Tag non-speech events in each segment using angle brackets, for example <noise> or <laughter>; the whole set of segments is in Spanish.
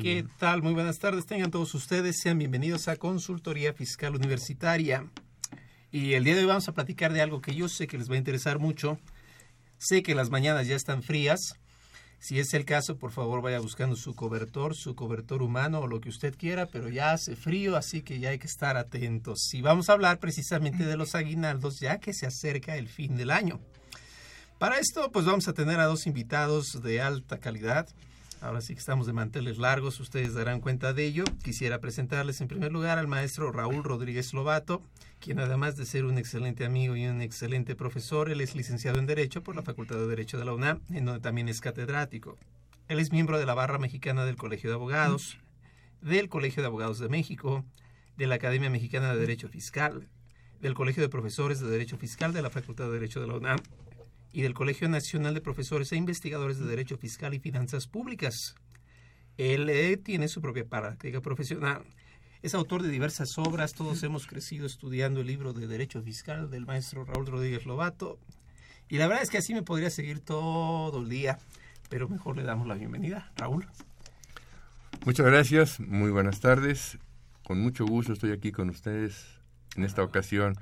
¿Qué tal? Muy buenas tardes. Tengan todos ustedes. Sean bienvenidos a Consultoría Fiscal Universitaria. Y el día de hoy vamos a platicar de algo que yo sé que les va a interesar mucho. Sé que las mañanas ya están frías. Si es el caso, por favor vaya buscando su cobertor, su cobertor humano o lo que usted quiera, pero ya hace frío, así que ya hay que estar atentos. Y vamos a hablar precisamente de los aguinaldos, ya que se acerca el fin del año. Para esto, pues vamos a tener a dos invitados de alta calidad. Ahora sí que estamos de manteles largos, ustedes darán cuenta de ello. Quisiera presentarles en primer lugar al maestro Raúl Rodríguez Lobato, quien además de ser un excelente amigo y un excelente profesor, él es licenciado en Derecho por la Facultad de Derecho de la UNAM, en donde también es catedrático. Él es miembro de la barra mexicana del Colegio de Abogados, del Colegio de Abogados de México, de la Academia Mexicana de Derecho Fiscal, del Colegio de Profesores de Derecho Fiscal de la Facultad de Derecho de la UNAM, y del Colegio Nacional de Profesores e Investigadores de Derecho Fiscal y Finanzas Públicas. Él eh, tiene su propia práctica profesional. Es autor de diversas obras, todos hemos crecido estudiando el libro de Derecho Fiscal del maestro Raúl Rodríguez Lobato. Y la verdad es que así me podría seguir todo el día, pero mejor le damos la bienvenida. Raúl. Muchas gracias, muy buenas tardes. Con mucho gusto estoy aquí con ustedes en esta ocasión.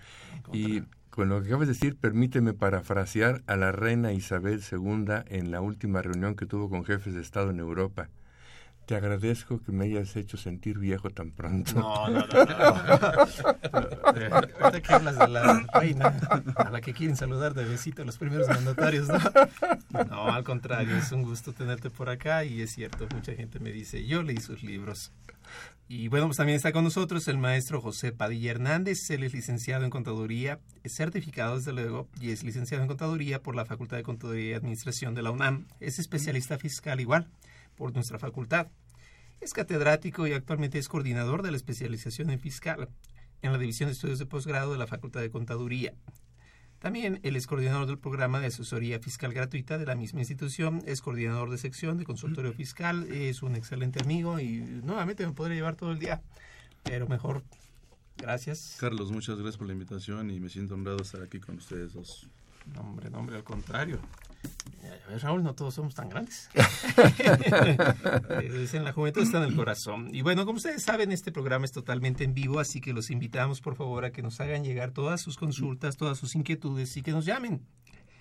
Y con lo que acabas de decir, permíteme parafrasear a la reina Isabel II en la última reunión que tuvo con jefes de Estado en Europa. Te agradezco que me hayas hecho sentir viejo tan pronto. No, no, no. no. Ahorita que hablas de la reina, a la que quieren saludar de besito a los primeros mandatarios, ¿no? No, al contrario, es un gusto tenerte por acá y es cierto, mucha gente me dice, yo leí sus libros. Y bueno, pues también está con nosotros el maestro José Padilla Hernández. Él es licenciado en Contaduría, es certificado desde luego y es licenciado en Contaduría por la Facultad de Contaduría y Administración de la UNAM. Es especialista fiscal igual por nuestra facultad. Es catedrático y actualmente es coordinador de la especialización en fiscal en la División de Estudios de Posgrado de la Facultad de Contaduría. También él es coordinador del programa de asesoría fiscal gratuita de la misma institución, es coordinador de sección de consultorio fiscal, es un excelente amigo y nuevamente me podría llevar todo el día, pero mejor. Gracias. Carlos, muchas gracias por la invitación y me siento honrado de estar aquí con ustedes dos. No, hombre, no, hombre, al contrario. Raúl, no todos somos tan grandes. <laughs> en la juventud está en el corazón. Y bueno, como ustedes saben, este programa es totalmente en vivo, así que los invitamos por favor a que nos hagan llegar todas sus consultas, todas sus inquietudes y que nos llamen.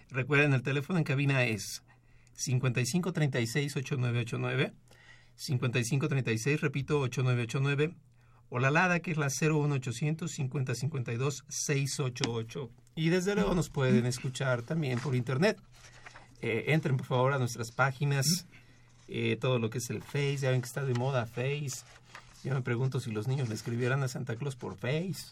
Recuerden, el teléfono en cabina es 5536-8989, 5536, repito, 8989, o la LADA, que es la 01800 5052 688. Y desde luego nos pueden escuchar también por internet. Eh, entren por favor a nuestras páginas, eh, todo lo que es el Face, ya ven que está de moda Face. Yo me pregunto si los niños le escribieran a Santa Claus por Face.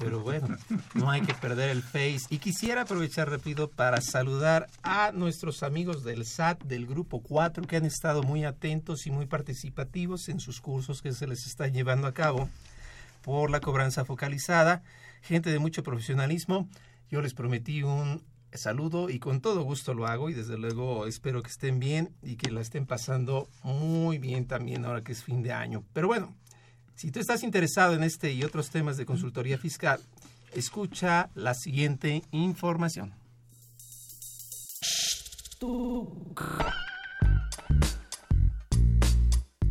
Pero bueno, no hay que perder el Face. Y quisiera aprovechar rápido para saludar a nuestros amigos del SAT del Grupo 4 que han estado muy atentos y muy participativos en sus cursos que se les están llevando a cabo por la cobranza focalizada. Gente de mucho profesionalismo. Yo les prometí un saludo y con todo gusto lo hago y desde luego espero que estén bien y que la estén pasando muy bien también ahora que es fin de año. Pero bueno, si tú estás interesado en este y otros temas de consultoría fiscal, escucha la siguiente información.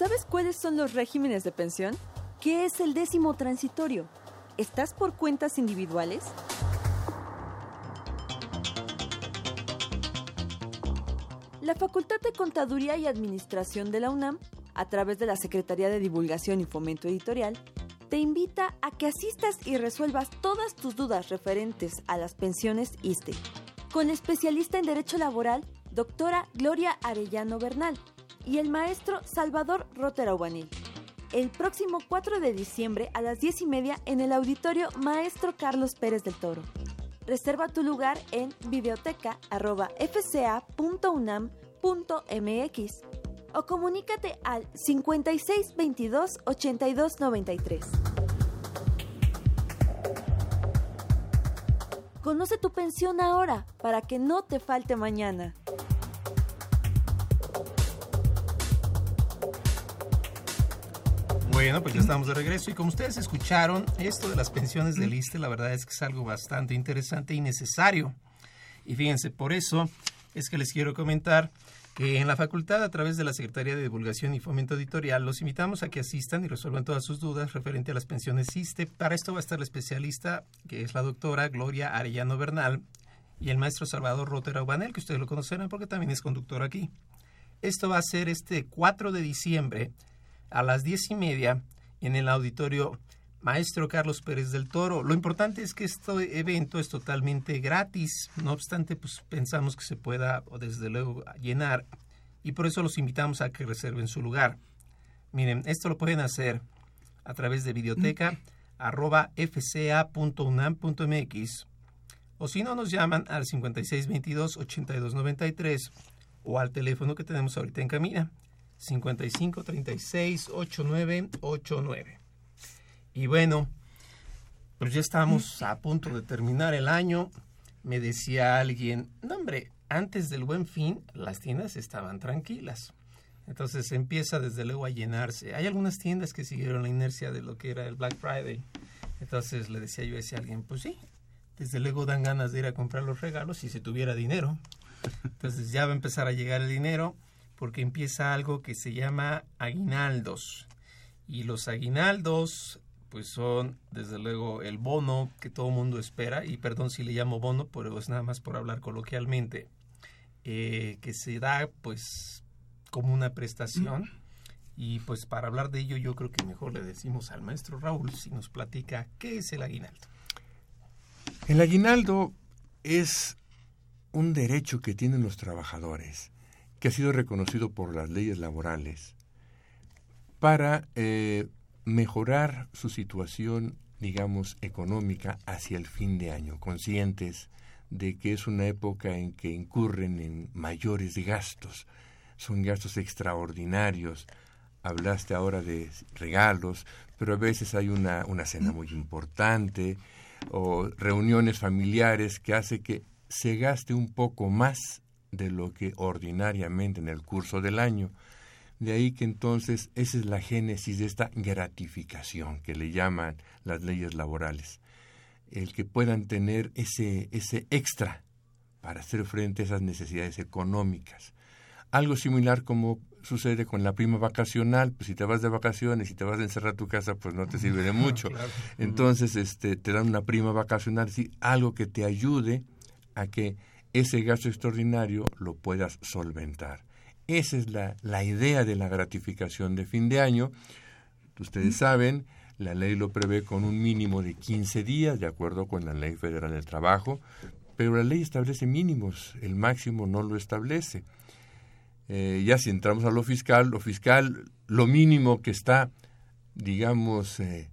¿Sabes cuáles son los regímenes de pensión? ¿Qué es el décimo transitorio? ¿Estás por cuentas individuales? La Facultad de Contaduría y Administración de la UNAM, a través de la Secretaría de Divulgación y Fomento Editorial, te invita a que asistas y resuelvas todas tus dudas referentes a las pensiones ISTE, con la especialista en Derecho Laboral, doctora Gloria Arellano Bernal, y el maestro Salvador Rotera El próximo 4 de diciembre a las 10 y media en el auditorio Maestro Carlos Pérez del Toro. Reserva tu lugar en biblioteca.fca.unam.mx o comunícate al 5622 8293. Conoce tu pensión ahora para que no te falte mañana. Bueno, pues ya estamos de regreso y como ustedes escucharon, esto de las pensiones del ISTE la verdad es que es algo bastante interesante y necesario. Y fíjense, por eso es que les quiero comentar que en la facultad, a través de la Secretaría de Divulgación y Fomento Editorial, los invitamos a que asistan y resuelvan todas sus dudas referente a las pensiones ISTE. Para esto va a estar la especialista, que es la doctora Gloria Arellano Bernal, y el maestro Salvador Rotera Ubanel, que ustedes lo conocerán porque también es conductor aquí. Esto va a ser este 4 de diciembre a las diez y media en el auditorio Maestro Carlos Pérez del Toro. Lo importante es que este evento es totalmente gratis, no obstante, pues pensamos que se pueda, desde luego, llenar y por eso los invitamos a que reserven su lugar. Miren, esto lo pueden hacer a través de videoteca arroba fca.unam.mx o si no nos llaman al 5622-8293 o al teléfono que tenemos ahorita en camina 55 36 89 89. Y bueno, pues ya estamos a punto de terminar el año. Me decía alguien, no hombre, antes del buen fin las tiendas estaban tranquilas. Entonces empieza desde luego a llenarse. Hay algunas tiendas que siguieron la inercia de lo que era el Black Friday. Entonces le decía yo a alguien, pues sí, desde luego dan ganas de ir a comprar los regalos si se tuviera dinero. Entonces ya va a empezar a llegar el dinero porque empieza algo que se llama aguinaldos. Y los aguinaldos, pues son desde luego el bono que todo mundo espera, y perdón si le llamo bono, pero es nada más por hablar coloquialmente, eh, que se da pues como una prestación. Y pues para hablar de ello yo creo que mejor le decimos al maestro Raúl si nos platica qué es el aguinaldo. El aguinaldo es un derecho que tienen los trabajadores que ha sido reconocido por las leyes laborales para eh, mejorar su situación, digamos, económica hacia el fin de año, conscientes de que es una época en que incurren en mayores gastos, son gastos extraordinarios. Hablaste ahora de regalos, pero a veces hay una, una cena muy importante o reuniones familiares que hace que se gaste un poco más de lo que ordinariamente en el curso del año. De ahí que entonces esa es la génesis de esta gratificación que le llaman las leyes laborales. El que puedan tener ese, ese extra para hacer frente a esas necesidades económicas. Algo similar como sucede con la prima vacacional, pues si te vas de vacaciones y te vas a encerrar a tu casa, pues no te sirve de <laughs> mucho. Entonces, este, te dan una prima vacacional, sí, algo que te ayude a que ese gasto extraordinario lo puedas solventar. Esa es la, la idea de la gratificación de fin de año. Ustedes saben, la ley lo prevé con un mínimo de 15 días, de acuerdo con la Ley Federal del Trabajo, pero la ley establece mínimos, el máximo no lo establece. Eh, ya si entramos a lo fiscal, lo fiscal, lo mínimo que está, digamos, eh,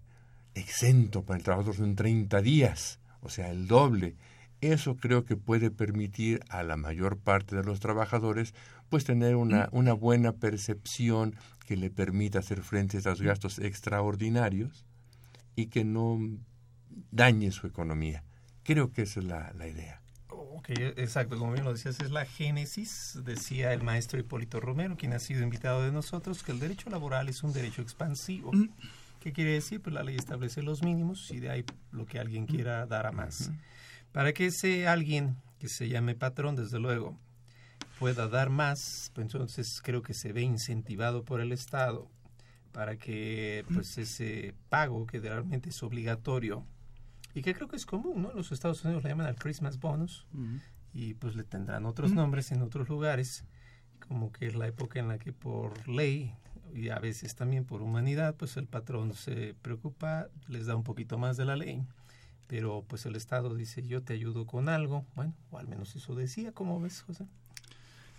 exento para el trabajador son 30 días, o sea, el doble. Eso creo que puede permitir a la mayor parte de los trabajadores pues tener una, una buena percepción que le permita hacer frente a esos gastos extraordinarios y que no dañe su economía. Creo que esa es la, la idea. Ok, exacto, como bien lo decías, es la génesis, decía el maestro Hipólito Romero, quien ha sido invitado de nosotros, que el derecho laboral es un derecho expansivo. ¿Qué quiere decir? Pues la ley establece los mínimos y de ahí lo que alguien quiera dar a más. Para que ese alguien que se llame patrón, desde luego, pueda dar más, pues entonces creo que se ve incentivado por el Estado para que pues ese pago que realmente es obligatorio y que creo que es común, ¿no? Los Estados Unidos le llaman al Christmas bonus y pues le tendrán otros nombres en otros lugares como que es la época en la que por ley y a veces también por humanidad, pues el patrón se preocupa, les da un poquito más de la ley, pero pues el Estado dice yo te ayudo con algo, bueno, o al menos eso decía, ¿cómo ves, José?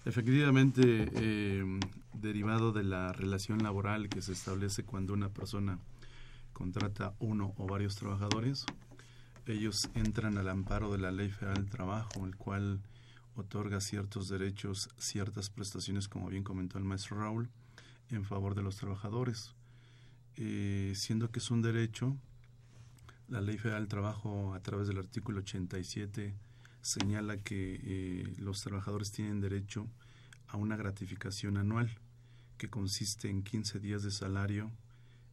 Efectivamente, eh, derivado de la relación laboral que se establece cuando una persona contrata uno o varios trabajadores, ellos entran al amparo de la Ley Federal del Trabajo, el cual otorga ciertos derechos, ciertas prestaciones, como bien comentó el maestro Raúl, en favor de los trabajadores. Eh, siendo que es un derecho, la Ley Federal del Trabajo, a través del artículo 87, señala que eh, los trabajadores tienen derecho a una gratificación anual que consiste en 15 días de salario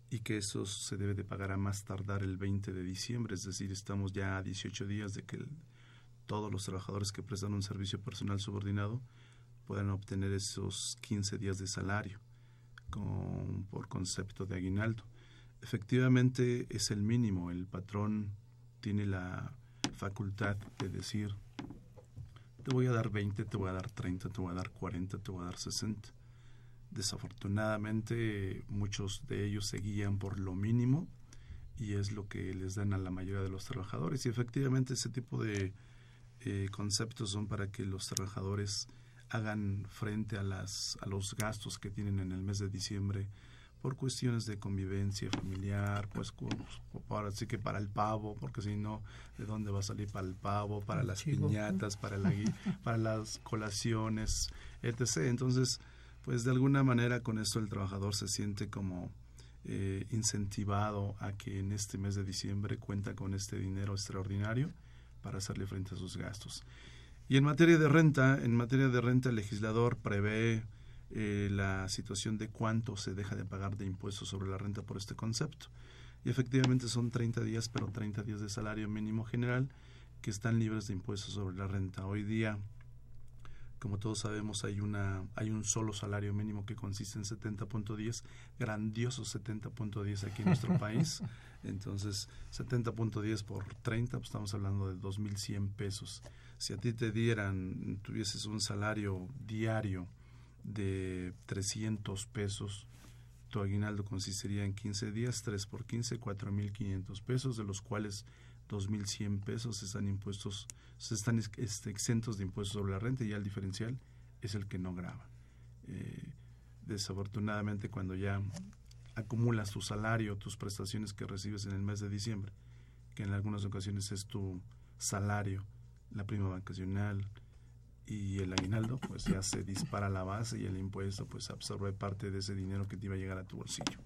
y que eso se debe de pagar a más tardar el 20 de diciembre, es decir, estamos ya a 18 días de que todos los trabajadores que prestan un servicio personal subordinado puedan obtener esos 15 días de salario con, por concepto de aguinaldo. Efectivamente es el mínimo, el patrón tiene la facultad de decir, te voy a dar 20, te voy a dar 30, te voy a dar 40, te voy a dar 60. Desafortunadamente muchos de ellos se guían por lo mínimo y es lo que les dan a la mayoría de los trabajadores y efectivamente ese tipo de eh, conceptos son para que los trabajadores hagan frente a, las, a los gastos que tienen en el mes de diciembre por cuestiones de convivencia familiar, pues para, así que para el pavo, porque si no, ¿de dónde va a salir para el pavo, para las piñatas, para, la, <laughs> para las colaciones, etc. Entonces, pues de alguna manera con esto el trabajador se siente como eh, incentivado a que en este mes de diciembre cuenta con este dinero extraordinario para hacerle frente a sus gastos. Y en materia de renta, en materia de renta el legislador prevé eh, la situación de cuánto se deja de pagar de impuestos sobre la renta por este concepto. Y efectivamente son 30 días, pero 30 días de salario mínimo general que están libres de impuestos sobre la renta. Hoy día, como todos sabemos, hay, una, hay un solo salario mínimo que consiste en 70.10, grandioso 70.10 aquí en nuestro <laughs> país. Entonces, 70.10 por 30, pues estamos hablando de 2.100 pesos. Si a ti te dieran, tuvieses un salario diario de 300 pesos, tu aguinaldo consistiría en 15 días, 3 por 15, 4.500 pesos, de los cuales 2.100 pesos están impuestos, están este, exentos de impuestos sobre la renta y ya el diferencial es el que no graba. Eh, desafortunadamente, cuando ya acumulas tu salario, tus prestaciones que recibes en el mes de diciembre, que en algunas ocasiones es tu salario, la prima vacacional, y el aguinaldo, pues ya se dispara la base y el impuesto pues absorbe parte de ese dinero que te iba a llegar a tu bolsillo.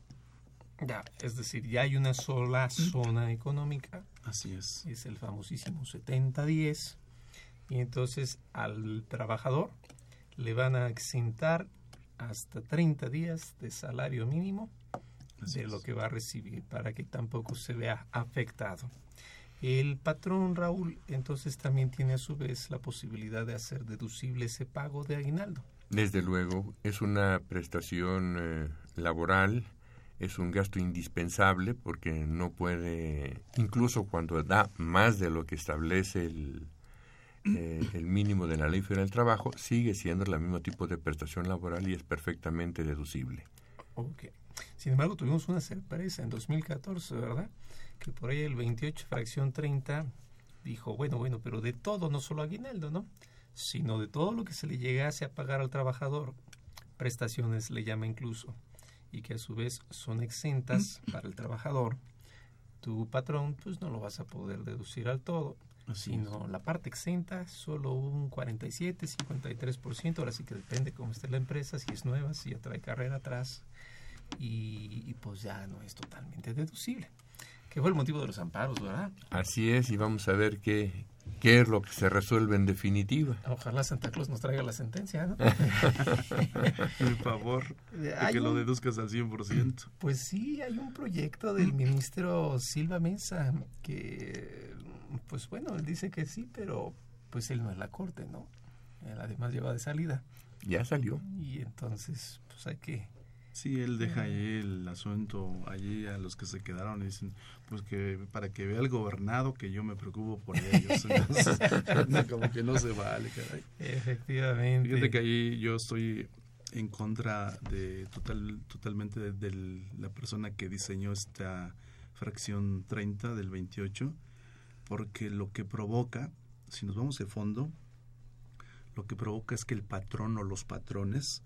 Ya, es decir, ya hay una sola zona económica. Así es. Es el famosísimo 70-10. Y entonces al trabajador le van a exentar hasta 30 días de salario mínimo de lo que va a recibir para que tampoco se vea afectado. El patrón Raúl entonces también tiene a su vez la posibilidad de hacer deducible ese pago de aguinaldo. Desde luego, es una prestación eh, laboral, es un gasto indispensable porque no puede, incluso cuando da más de lo que establece el, eh, el mínimo de la Ley Federal del Trabajo, sigue siendo el mismo tipo de prestación laboral y es perfectamente deducible. Ok. Sin embargo, tuvimos una sorpresa en 2014, ¿verdad? Que por ahí el 28, fracción 30, dijo, bueno, bueno, pero de todo, no solo aguinaldo, ¿no? Sino de todo lo que se le llegase a pagar al trabajador, prestaciones le llama incluso, y que a su vez son exentas para el trabajador, tu patrón pues no lo vas a poder deducir al todo, sino la parte exenta, solo un 47, 53%, ahora sí que depende cómo esté la empresa, si es nueva, si ya trae carrera atrás, y pues ya no es totalmente deducible que fue el motivo de los amparos, ¿verdad? Así es, y vamos a ver qué, qué es lo que se resuelve en definitiva. Ojalá Santa Claus nos traiga la sentencia, ¿no? <laughs> Por favor, de que lo deduzcas al 100%. Pues sí, hay un proyecto del ministro Silva Mesa que, pues bueno, él dice que sí, pero pues él no es la corte, ¿no? Él además lleva de salida. Ya salió. Y entonces, pues hay que Sí, él deja ahí el asunto allí a los que se quedaron y dicen, pues que para que vea el gobernado que yo me preocupo por ellos. <laughs> como que no se vale, caray. Efectivamente. Fíjate que ahí yo estoy en contra de total totalmente de, la persona que diseñó esta fracción 30 del 28, porque lo que provoca, si nos vamos de fondo, lo que provoca es que el patrón o los patrones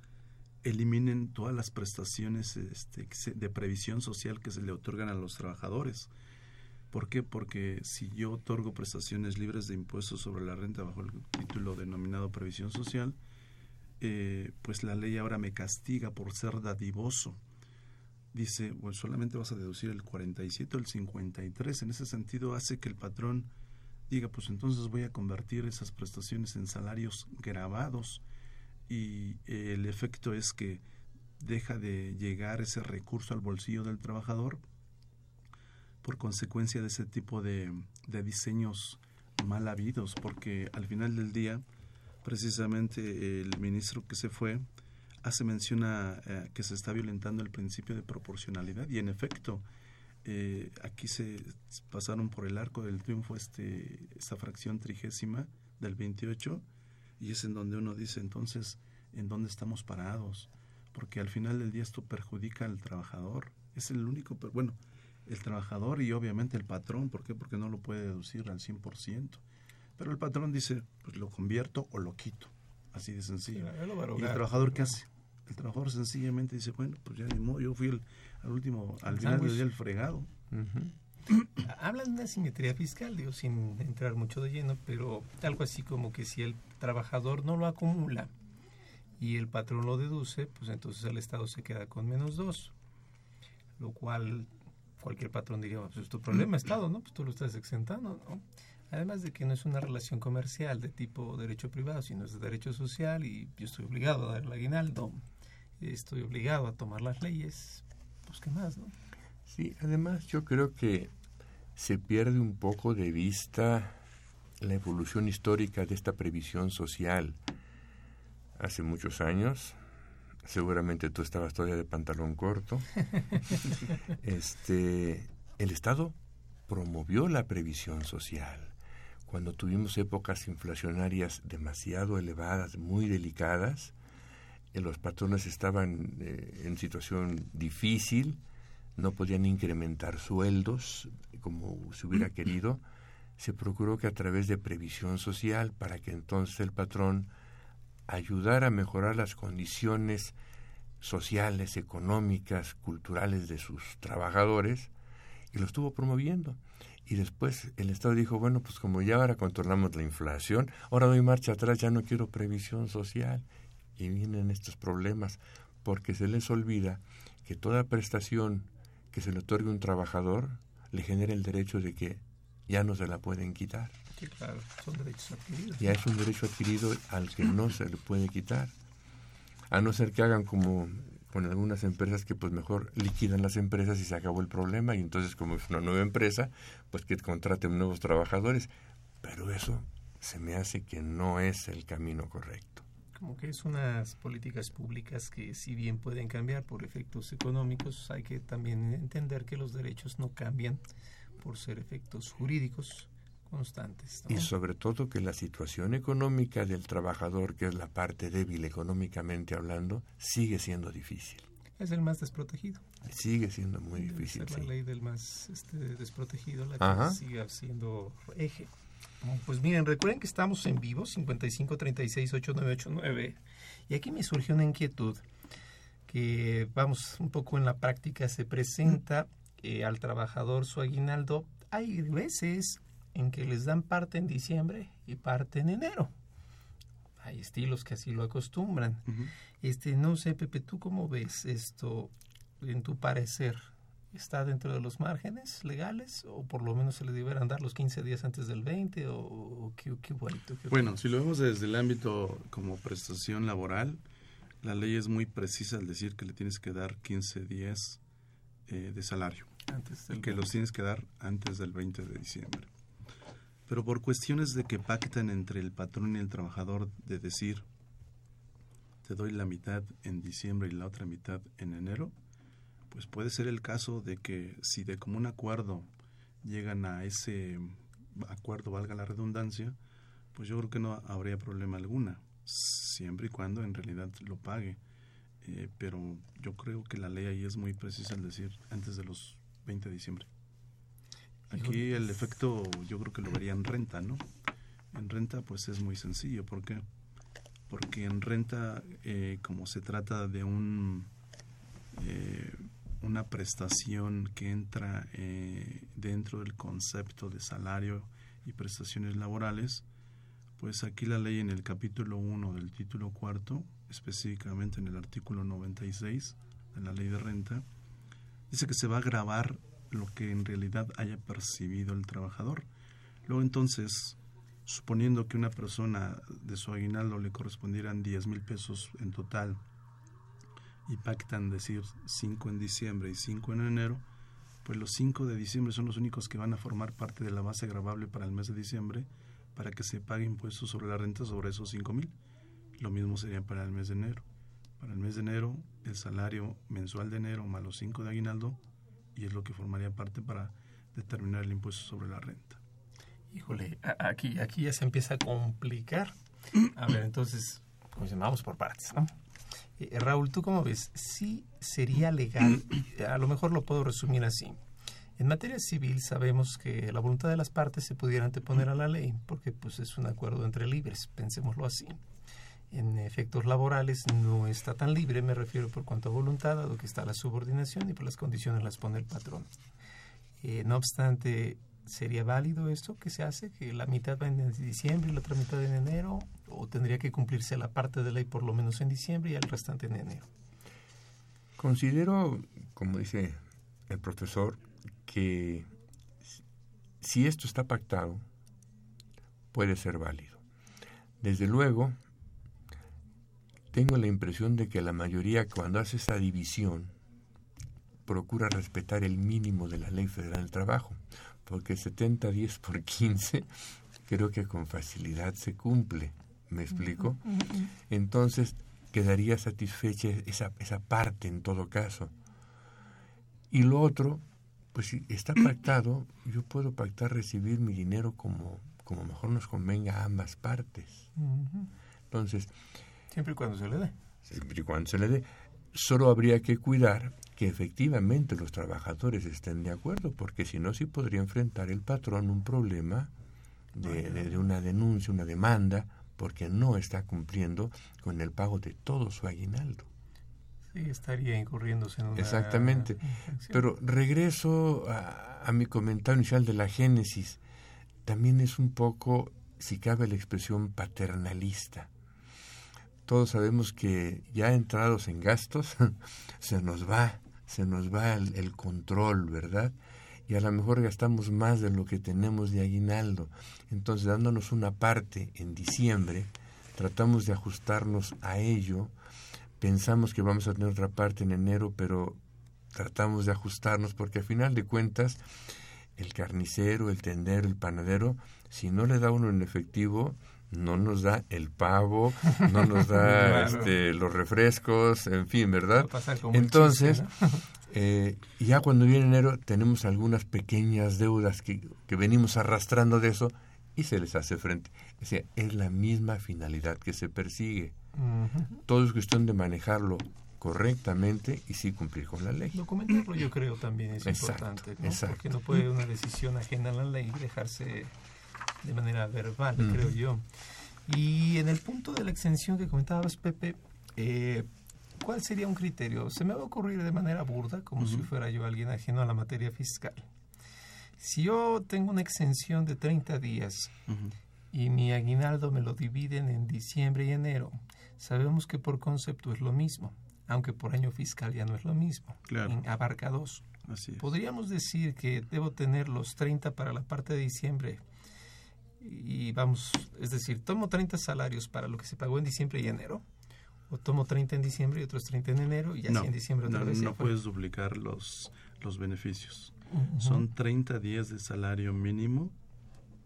eliminen todas las prestaciones este, de previsión social que se le otorgan a los trabajadores. ¿Por qué? Porque si yo otorgo prestaciones libres de impuestos sobre la renta bajo el título denominado previsión social, eh, pues la ley ahora me castiga por ser dadivoso. Dice, bueno, solamente vas a deducir el 47 o el 53. En ese sentido hace que el patrón diga, pues entonces voy a convertir esas prestaciones en salarios grabados y eh, el efecto es que deja de llegar ese recurso al bolsillo del trabajador por consecuencia de ese tipo de, de diseños mal habidos, porque al final del día, precisamente el ministro que se fue hace mención a, que se está violentando el principio de proporcionalidad y en efecto, eh, aquí se pasaron por el arco del triunfo este, esta fracción trigésima del 28 y es en donde uno dice entonces en dónde estamos parados, porque al final del día esto perjudica al trabajador, es el único, pero bueno, el trabajador y obviamente el patrón, ¿por qué? Porque no lo puede deducir al 100%, pero el patrón dice, pues lo convierto o lo quito, así de sencillo. ¿Y el trabajador qué hace? El trabajador sencillamente dice, bueno, pues ya ni modo, yo fui el, al último, al final del día el fregado. <clears throat> Hablan de una simetría fiscal, digo, sin entrar mucho de lleno, pero algo así como que si el trabajador no lo acumula y el patrón lo deduce, pues entonces el Estado se queda con menos dos, lo cual cualquier patrón diría, pues es tu problema, Estado, ¿no? Pues tú lo estás exentando, ¿no? Además de que no es una relación comercial de tipo derecho privado, sino es de derecho social y yo estoy obligado a dar el aguinaldo, estoy obligado a tomar las leyes, pues qué más, ¿no? Sí, además yo creo que se pierde un poco de vista la evolución histórica de esta previsión social. Hace muchos años, seguramente tú estabas todavía de pantalón corto, <laughs> este, el Estado promovió la previsión social. Cuando tuvimos épocas inflacionarias demasiado elevadas, muy delicadas, eh, los patrones estaban eh, en situación difícil, no podían incrementar sueldos como se hubiera querido, se procuró que a través de previsión social, para que entonces el patrón ayudara a mejorar las condiciones sociales, económicas, culturales de sus trabajadores, y lo estuvo promoviendo. Y después el Estado dijo, bueno, pues como ya ahora controlamos la inflación, ahora doy marcha atrás, ya no quiero previsión social. Y vienen estos problemas, porque se les olvida que toda prestación que se le otorgue a un trabajador le genera el derecho de que ya no se la pueden quitar. Sí, claro, son derechos adquiridos. Ya es un derecho adquirido al que no se le puede quitar. A no ser que hagan como con algunas empresas que pues mejor liquidan las empresas y se acabó el problema y entonces como es una nueva empresa, pues que contraten nuevos trabajadores. Pero eso se me hace que no es el camino correcto como que es unas políticas públicas que si bien pueden cambiar por efectos económicos, hay que también entender que los derechos no cambian por ser efectos jurídicos constantes. Y sobre todo que la situación económica del trabajador, que es la parte débil económicamente hablando, sigue siendo difícil. Es el más desprotegido. Sigue siendo muy difícil. Es la ley del más este, desprotegido la que sigue siendo eje. Pues miren, recuerden que estamos en vivo, 55 36 8989. Y aquí me surgió una inquietud que, vamos, un poco en la práctica se presenta eh, al trabajador su aguinaldo. Hay veces en que les dan parte en diciembre y parte en enero. Hay estilos que así lo acostumbran. Este, no sé, Pepe, ¿tú cómo ves esto en tu parecer? Está dentro de los márgenes legales o por lo menos se le deberán dar los 15 días antes del 20 o, qué, qué, bueno, si lo vemos desde el ámbito como prestación laboral, la ley es muy precisa al decir que le tienes que dar 15 días eh, de salario. Antes del que los tienes que dar antes del 20 de diciembre. Pero por cuestiones de que pactan entre el patrón y el trabajador de decir, te doy la mitad en diciembre y la otra mitad en enero, pues puede ser el caso de que si de común acuerdo llegan a ese acuerdo, valga la redundancia, pues yo creo que no habría problema alguna, siempre y cuando en realidad lo pague. Eh, pero yo creo que la ley ahí es muy precisa al decir antes de los 20 de diciembre. Aquí el efecto yo creo que lo vería en renta, ¿no? En renta pues es muy sencillo, ¿por qué? Porque en renta, eh, como se trata de un eh, una prestación que entra dentro del concepto de salario y prestaciones laborales, pues aquí la ley en el capítulo 1 del título cuarto, específicamente en el artículo 96 de la ley de renta, dice que se va a grabar lo que en realidad haya percibido el trabajador. Luego entonces, suponiendo que una persona de su aguinaldo le correspondieran 10 mil pesos en total y pactan decir 5 en diciembre y 5 en enero, pues los 5 de diciembre son los únicos que van a formar parte de la base grabable para el mes de diciembre para que se pague impuestos sobre la renta sobre esos 5 mil. Lo mismo sería para el mes de enero. Para el mes de enero, el salario mensual de enero más los 5 de aguinaldo y es lo que formaría parte para determinar el impuesto sobre la renta. Híjole, aquí, aquí ya se empieza a complicar. A ver, entonces, pues por partes, ¿no? Eh, Raúl, ¿tú cómo ves? Sí sería legal, a lo mejor lo puedo resumir así. En materia civil sabemos que la voluntad de las partes se pudiera anteponer a la ley, porque pues es un acuerdo entre libres, pensémoslo así. En efectos laborales no está tan libre, me refiero por cuanto a voluntad, dado que está la subordinación y por las condiciones las pone el patrón. Eh, no obstante, ¿sería válido esto que se hace, que la mitad va en diciembre y la otra mitad en enero? ¿O tendría que cumplirse la parte de ley por lo menos en diciembre y el restante en enero? Considero, como dice el profesor, que si esto está pactado, puede ser válido. Desde luego, tengo la impresión de que la mayoría cuando hace esta división procura respetar el mínimo de la ley federal del trabajo, porque 70-10 por 15 creo que con facilidad se cumple. ¿Me explico? Entonces quedaría satisfecha esa, esa parte en todo caso. Y lo otro, pues si está <clears throat> pactado, yo puedo pactar recibir mi dinero como, como mejor nos convenga a ambas partes. Entonces... Siempre y cuando se le dé. Siempre y cuando se le dé. Solo habría que cuidar que efectivamente los trabajadores estén de acuerdo, porque si no, sí podría enfrentar el patrón un problema de, de, una denuncia, una demanda, porque no está cumpliendo con el pago de todo su aguinaldo. Sí, estaría incurriéndose en una... Exactamente. Pero regreso a, mi comentario inicial de la Génesis. También es un poco, si cabe la expresión, paternalista. Todos sabemos que ya entrados en gastos, <laughs> se nos va, se nos va el, el control, ¿verdad? Y a lo mejor gastamos más de lo que tenemos de aguinaldo. Entonces, dándonos una parte en diciembre, tratamos de ajustarnos a ello pensamos que vamos a tener otra parte en enero, pero tratamos de ajustarnos porque al final de cuentas el carnicero, el tendero, el panadero, si no le da uno en efectivo, no nos da el pavo, no nos da <laughs> este, los refrescos, en fin, ¿verdad? Entonces, <laughs> eh, ya cuando viene enero tenemos algunas pequeñas deudas que, que venimos arrastrando de eso y se les hace frente. O sea, es la misma finalidad que se persigue. Todo es cuestión de manejarlo correctamente y sí cumplir con la ley. Documentarlo yo creo también es importante, ¿no? porque no puede una decisión ajena a la ley dejarse de manera verbal, creo yo. Y en el punto de la exención que comentabas, Pepe, eh, ¿cuál sería un criterio? Se me va a ocurrir de manera burda, como si fuera yo alguien ajeno a la materia fiscal. Si yo tengo una exención de 30 días y mi aguinaldo me lo dividen en diciembre y enero, sabemos que por concepto es lo mismo, aunque por año fiscal ya no es lo mismo. Claro. abarca dos. Así Podríamos decir que debo tener los 30 para la parte de diciembre y vamos, es decir, tomo 30 salarios para lo que se pagó en diciembre y enero, o tomo 30 en diciembre y otros 30 en enero y así en diciembre otra no, vez. No puedes duplicar los, los beneficios. Son 30 días de salario mínimo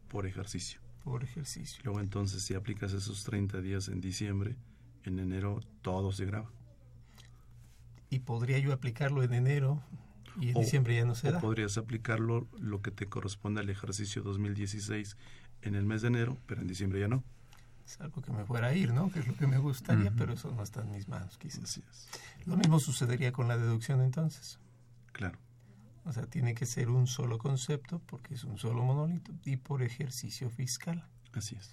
por ejercicio. Por ejercicio. Luego entonces si aplicas esos 30 días en diciembre, en enero todo se graba. ¿Y podría yo aplicarlo en enero y en diciembre ya no se o podrías aplicarlo lo que te corresponde al ejercicio 2016 en el mes de enero, pero en diciembre ya no. Es algo que me fuera a ir, ¿no? Que es lo que me gustaría, pero eso no está en mis manos, quizás. Lo mismo sucedería con la deducción entonces. Claro. O sea, tiene que ser un solo concepto porque es un solo monolito y por ejercicio fiscal. Así es.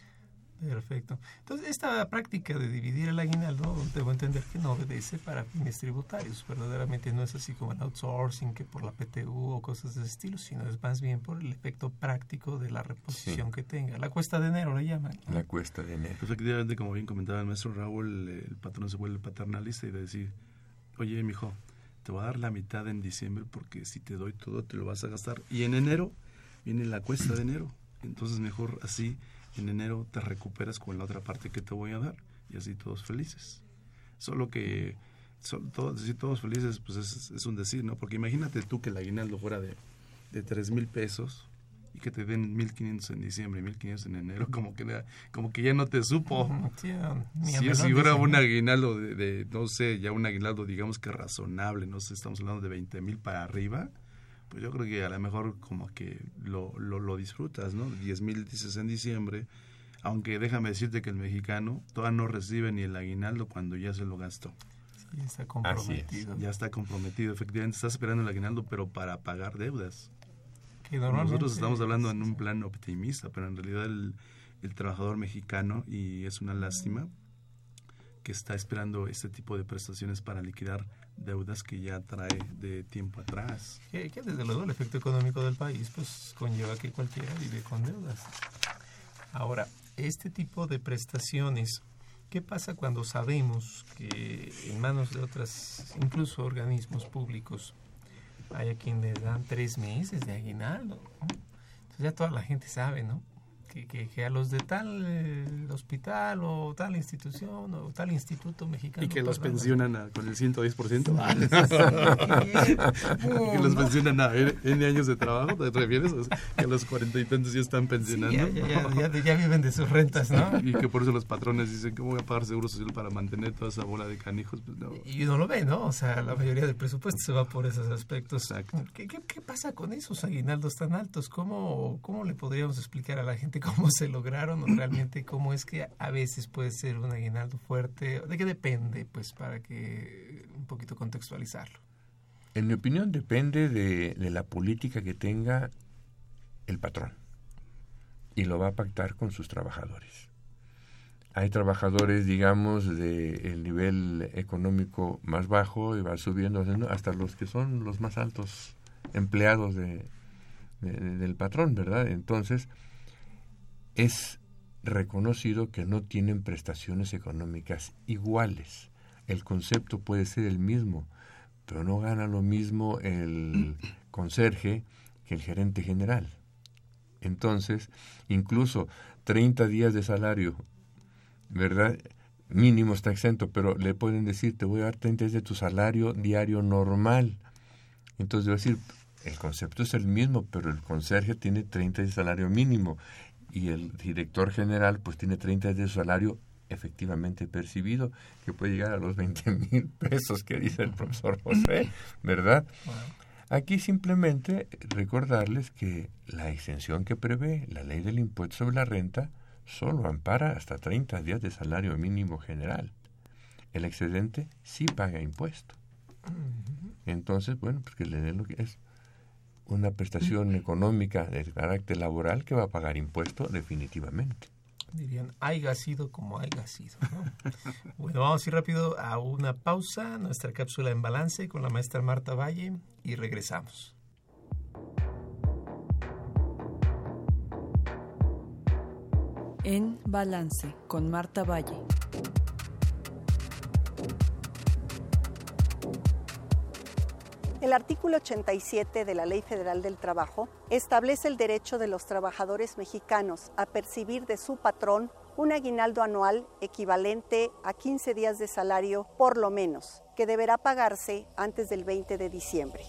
Perfecto. Entonces, esta práctica de dividir el aguinaldo, debo entender que no obedece para fines tributarios. Verdaderamente no es así como el outsourcing, que por la PTU o cosas de ese estilo, sino es más bien por el efecto práctico de la reposición que tenga. La cuesta de enero le llaman. La cuesta de enero. Efectivamente, como bien comentaba el maestro Raúl, el patrón se vuelve paternalista y de decir, oye, mijo, te voy a dar la mitad en diciembre porque si te doy todo te lo vas a gastar. Y en enero viene la cuesta de enero. Entonces mejor así en enero te recuperas con la otra parte que te voy a dar y así todos felices. Solo que son todos, decir todos felices, pues es, un decir, ¿no? Porque imagínate tú que el aguinaldo fuera de, de 3 mil pesos y que te den 1500 en diciembre y 1500 en enero, como que, como que ya no te supo. si, si fuera un aguinaldo de, de, no sé, ya un aguinaldo digamos que razonable, no sé, estamos hablando de 20 mil para arriba, pues yo creo que a lo mejor como que lo, lo, lo disfrutas, ¿no? 10 mil dices en diciembre, aunque déjame decirte que el mexicano todavía no recibe ni el aguinaldo cuando ya se lo gastó. Sí, está comprometido. Ya está comprometido, efectivamente, está esperando el aguinaldo, pero para pagar deudas. Que Nosotros estamos hablando en un plan optimista, pero en realidad el, el trabajador mexicano, y es una lástima, que está esperando este tipo de prestaciones para liquidar deudas que ya trae de tiempo atrás. Que, desde luego el efecto económico del país pues conlleva que cualquiera vive con deudas. Ahora, este tipo de prestaciones, ¿qué pasa cuando sabemos que en manos de otras, incluso organismos públicos, hay a quien le dan tres meses de aguinaldo? Entonces ya toda la gente sabe, ¿no? Que, que, a los de tal eh, hospital o tal institución o tal instituto mexicano. Y que los pensionan con el 110%. <laughs> que los pensionan a N años de trabajo, ¿te refieres? que a los cuarenta y tantos ya están pensionando. ya, ya, viven de sus rentas, ¿no? Y que por eso los patrones dicen, ¿cómo voy a pagar seguro social para mantener toda esa bola de canijos? Pues no. Y uno lo ve, ¿no? O sea, la mayoría del presupuesto se va por esos aspectos. Exacto. ¿Qué, qué, qué pasa con esos aguinaldos tan altos? ¿Cómo, ¿Cómo le podríamos explicar a la gente cómo se lograron o realmente cómo es que a veces puede ser un aguinaldo fuerte. ¿De qué depende? Pues para que un poquito contextualizarlo. En mi opinión depende de, de la política que tenga el patrón y lo va a pactar con sus trabajadores. Hay trabajadores, digamos, de el nivel económico más bajo y va subiendo hasta los que son los más altos empleados de, del patrón, ¿verdad? Entonces, es reconocido que no tienen prestaciones económicas iguales. El concepto puede ser el mismo, pero no gana lo mismo el conserje que el gerente general. Entonces, incluso 30 días de salario, ¿verdad? Mínimo está exento, pero le pueden decir, te voy a dar 30 días de tu salario diario normal. Entonces, decir, el concepto es el mismo, pero el conserje tiene 30 días de salario mínimo y el director general pues tiene 30 días de salario efectivamente percibido, que puede llegar a los 20 mil pesos que dice el profesor José, ¿verdad? Aquí simplemente recordarles que la exención que prevé la ley del impuesto sobre la renta solo ampara hasta 30 días de salario mínimo general. El excedente sí paga impuesto. Entonces, bueno, pues que le den lo que es una prestación económica de carácter laboral que va a pagar impuesto definitivamente. Dirían, haya sido como haya sido. <laughs> bueno, vamos a ir rápido a una pausa, nuestra cápsula en balance con la maestra Marta Valle y regresamos. En balance con Marta Valle. El artículo 87 de la Ley Federal del Trabajo establece el derecho de los trabajadores mexicanos a percibir de su patrón un aguinaldo anual equivalente a 15 días de salario por lo menos, que deberá pagarse antes del 20 de diciembre.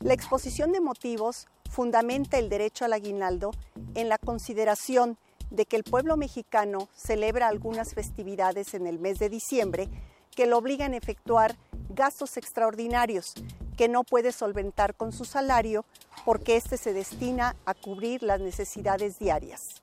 La exposición de motivos fundamenta el derecho al aguinaldo en la consideración de que el pueblo mexicano celebra algunas festividades en el mes de diciembre que lo obligan a efectuar gastos extraordinarios que no puede solventar con su salario porque éste se destina a cubrir las necesidades diarias.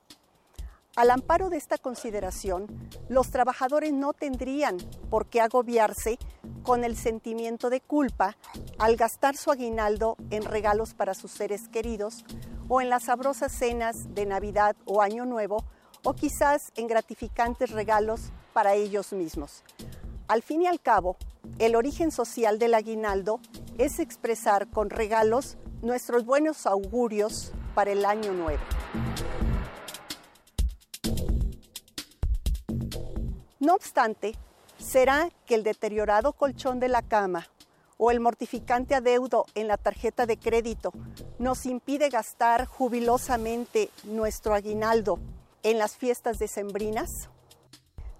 Al amparo de esta consideración, los trabajadores no tendrían por qué agobiarse con el sentimiento de culpa al gastar su aguinaldo en regalos para sus seres queridos o en las sabrosas cenas de Navidad o Año Nuevo o quizás en gratificantes regalos para ellos mismos. Al fin y al cabo, el origen social del aguinaldo es expresar con regalos nuestros buenos augurios para el año nuevo. No obstante, será que el deteriorado colchón de la cama o el mortificante adeudo en la tarjeta de crédito nos impide gastar jubilosamente nuestro aguinaldo en las fiestas decembrinas?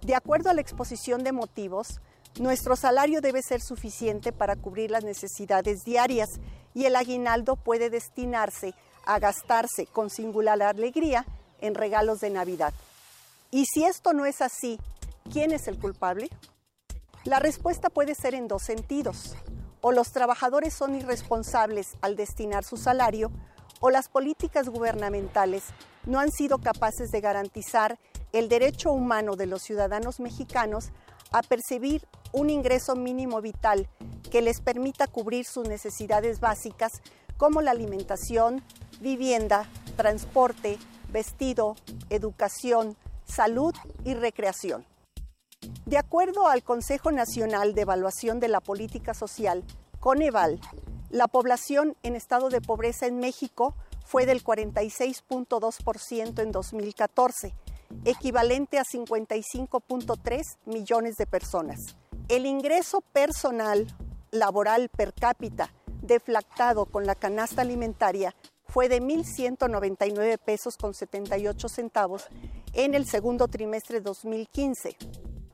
De acuerdo a la exposición de motivos, nuestro salario debe ser suficiente para cubrir las necesidades diarias y el aguinaldo puede destinarse a gastarse con singular alegría en regalos de Navidad. Y si esto no es así, ¿quién es el culpable? La respuesta puede ser en dos sentidos. O los trabajadores son irresponsables al destinar su salario, o las políticas gubernamentales no han sido capaces de garantizar el derecho humano de los ciudadanos mexicanos a percibir un ingreso mínimo vital que les permita cubrir sus necesidades básicas como la alimentación, vivienda, transporte, vestido, educación, salud y recreación. De acuerdo al Consejo Nacional de Evaluación de la Política Social, Coneval, la población en estado de pobreza en México fue del 46.2% en 2014, equivalente a 55.3 millones de personas. El ingreso personal laboral per cápita deflactado con la canasta alimentaria fue de 1.199 pesos con 78 centavos en el segundo trimestre de 2015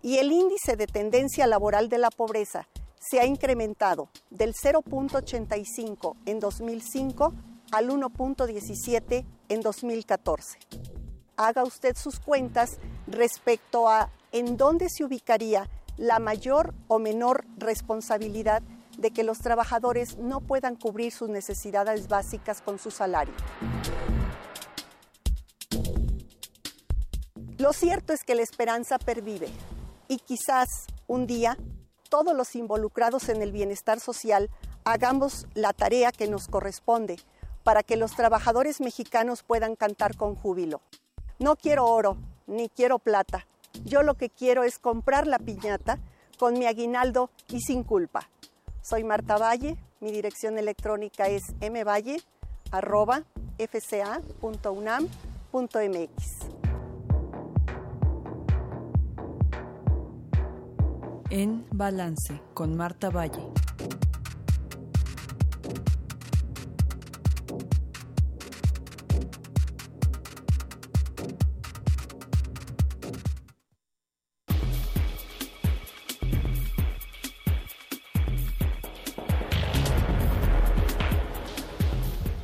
y el índice de tendencia laboral de la pobreza se ha incrementado del 0.85 en 2005 al 1.17 en 2014. Haga usted sus cuentas respecto a en dónde se ubicaría la mayor o menor responsabilidad de que los trabajadores no puedan cubrir sus necesidades básicas con su salario. Lo cierto es que la esperanza pervive y quizás un día todos los involucrados en el bienestar social hagamos la tarea que nos corresponde para que los trabajadores mexicanos puedan cantar con júbilo. No quiero oro, ni quiero plata. Yo lo que quiero es comprar la piñata con mi aguinaldo y sin culpa. Soy Marta Valle, mi dirección electrónica es mvalle.fca.unam.mx. En Balance con Marta Valle.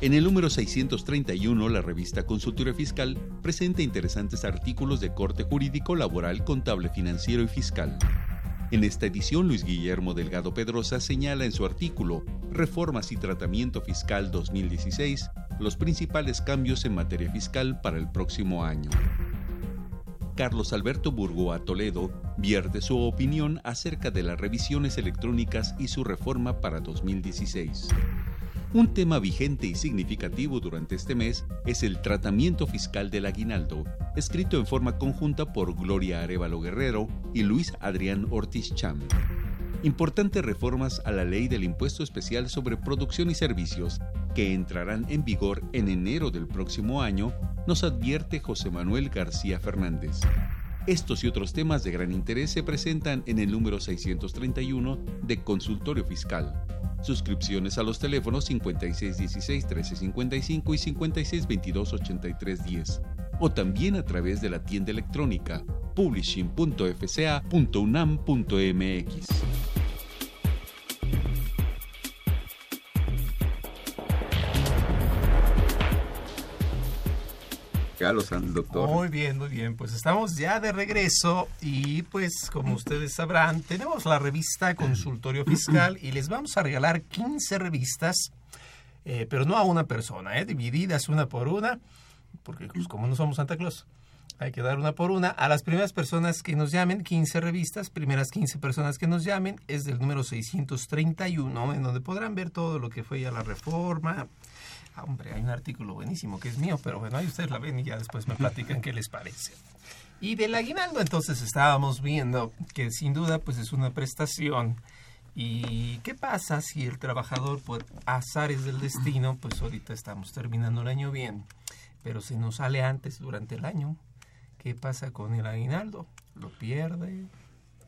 En el número 631, la revista Consultoría Fiscal presenta interesantes artículos de corte jurídico, laboral, contable, financiero y fiscal. En esta edición, Luis Guillermo Delgado Pedrosa señala en su artículo Reformas y Tratamiento Fiscal 2016 los principales cambios en materia fiscal para el próximo año. Carlos Alberto Burgoa Toledo vierte su opinión acerca de las revisiones electrónicas y su reforma para 2016. Un tema vigente y significativo durante este mes es el tratamiento fiscal del aguinaldo, escrito en forma conjunta por Gloria Arevalo Guerrero y Luis Adrián Ortiz Cham. Importantes reformas a la ley del impuesto especial sobre producción y servicios, que entrarán en vigor en enero del próximo año, nos advierte José Manuel García Fernández. Estos y otros temas de gran interés se presentan en el número 631 de Consultorio Fiscal Suscripciones a los teléfonos 5616-1355 y 5622-8310. O también a través de la tienda electrónica publishing.fca.unam.mx. Carlos, doctor. Muy bien, muy bien. Pues estamos ya de regreso y pues como ustedes sabrán, tenemos la revista Consultorio Fiscal y les vamos a regalar 15 revistas, eh, pero no a una persona, ¿eh? divididas una por una, porque pues, como no somos Santa Claus. Hay que dar una por una. A las primeras personas que nos llamen, 15 revistas, primeras 15 personas que nos llamen, es del número 631, en donde podrán ver todo lo que fue ya la reforma, Ah, hombre, hay un artículo buenísimo que es mío, pero bueno, ahí ustedes la ven y ya después me platican qué les parece. Y del aguinaldo entonces estábamos viendo que sin duda pues es una prestación. ¿Y qué pasa si el trabajador por azares del destino, pues ahorita estamos terminando el año bien, pero se nos sale antes durante el año? ¿Qué pasa con el aguinaldo? ¿Lo pierde?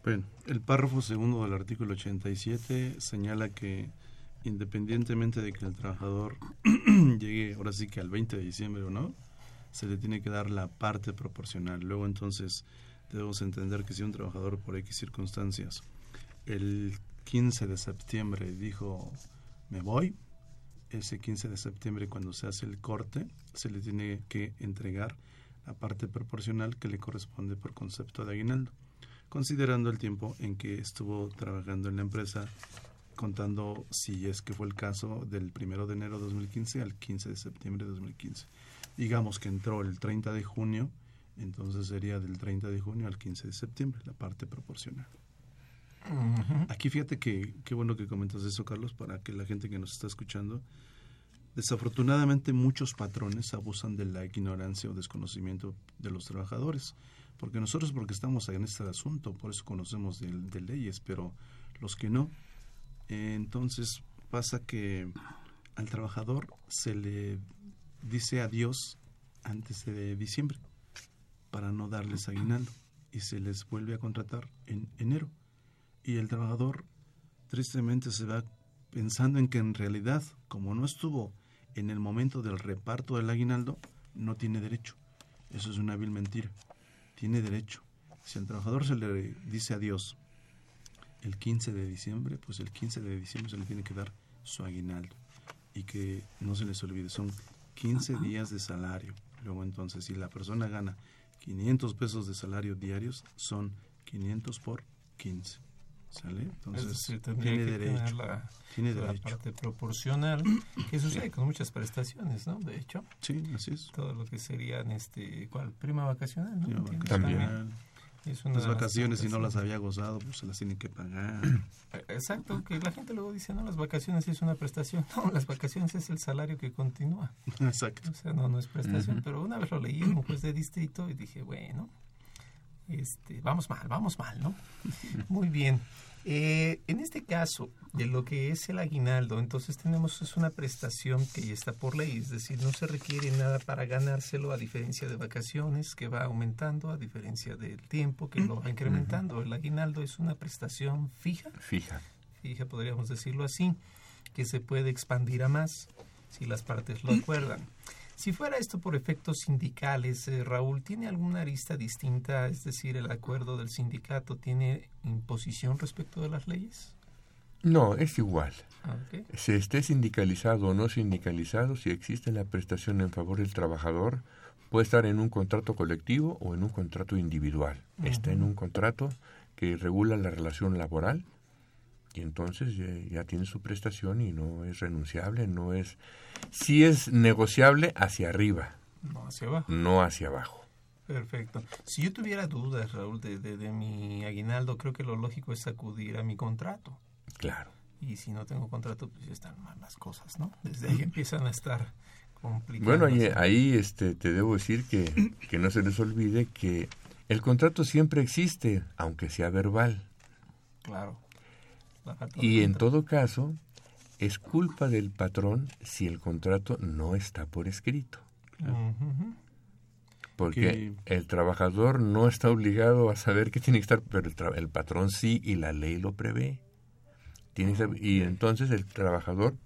Bueno, el párrafo segundo del artículo 87 señala que independientemente de que el trabajador <clears throat> llegue ahora sí que al 20 de diciembre o no, se le tiene que dar la parte proporcional. Luego entonces debemos entender que si un trabajador por X circunstancias el 15 de septiembre dijo me voy, ese 15 de septiembre cuando se hace el corte se le tiene que entregar la parte proporcional que le corresponde por concepto de aguinaldo, considerando el tiempo en que estuvo trabajando en la empresa contando si es que fue el caso del 1 de enero de 2015 al 15 de septiembre de 2015. Digamos que entró el 30 de junio, entonces sería del 30 de junio al 15 de septiembre, la parte proporcional. Aquí fíjate que qué bueno que comentas eso, Carlos, para que la gente que nos está escuchando, desafortunadamente muchos patrones abusan de la ignorancia o desconocimiento de los trabajadores, porque nosotros porque estamos en este asunto, por eso conocemos de leyes, pero los que no, entonces pasa que al trabajador se le dice adiós antes de diciembre para no darles aguinaldo y se les vuelve a contratar en enero. Y el trabajador tristemente se va pensando en que en realidad, como no estuvo en el momento del reparto del aguinaldo, no tiene derecho. Eso es una vil mentira. Tiene derecho. Si al trabajador se le dice adiós el 15 de diciembre, pues el 15 de diciembre se le tiene que dar su aguinaldo. Y que no se les olvide, son 15 días de salario. Luego entonces, si la persona gana 500 pesos de salario diarios, son 500 por 15. ¿Sale? Entonces, tiene derecho. La, tiene derecho. parte proporcional, que sucede con muchas prestaciones, ¿no? De hecho. Sí, así es. Todo lo que serían, este, ¿cuál? Prima vacacional, ¿no? Prima vacacional las vacaciones, si no las había gozado, pues se las tienen que pagar. Eh, exacto, que la gente luego dice, no, las vacaciones es una prestación. <laughs> No, las vacaciones es el salario que continúa. <laughs> Exacto. O sea, no, no es prestación. Pero una vez lo leí en un juez de distrito y dije, bueno, este, vamos mal, vamos mal, ¿no? <laughs> Muy bien. Eh, en este caso, de lo que es el aguinaldo, entonces tenemos es una prestación que ya está por ley, es decir, no se requiere nada para ganárselo, a diferencia de vacaciones que va aumentando, a diferencia del tiempo que lo va incrementando. El aguinaldo es una prestación fija. Fija. Fija, podríamos decirlo así, que se puede expandir a más si las partes lo acuerdan. Si fuera esto por efectos sindicales, eh, Raúl, ¿tiene alguna arista distinta? Es decir, ¿el acuerdo del sindicato tiene imposición respecto de las leyes? No, es igual. Ah, Se esté sindicalizado o no sindicalizado, si existe la prestación en favor del trabajador, puede estar en un contrato colectivo o en un contrato individual. Está en un contrato que regula la relación laboral y entonces ya, tiene su prestación y no es renunciable, no es... Sí es negociable hacia arriba. No hacia abajo. No hacia abajo. Perfecto. Si yo tuviera dudas, Raúl, de, de, mi aguinaldo, creo que lo lógico es acudir a mi contrato. Claro. Y si no tengo contrato, pues ya están mal las cosas, ¿no? Desde ahí empiezan a estar complicadas. Bueno, ahí, ahí este, te debo decir que, que no se les olvide que el contrato siempre existe, aunque sea verbal. Claro. Y en todo caso, es culpa del patrón si el contrato no está por escrito. Porque el trabajador no está obligado a saber que tiene que estar, pero el, patrón sí y la ley lo prevé. Tiene y entonces el trabajador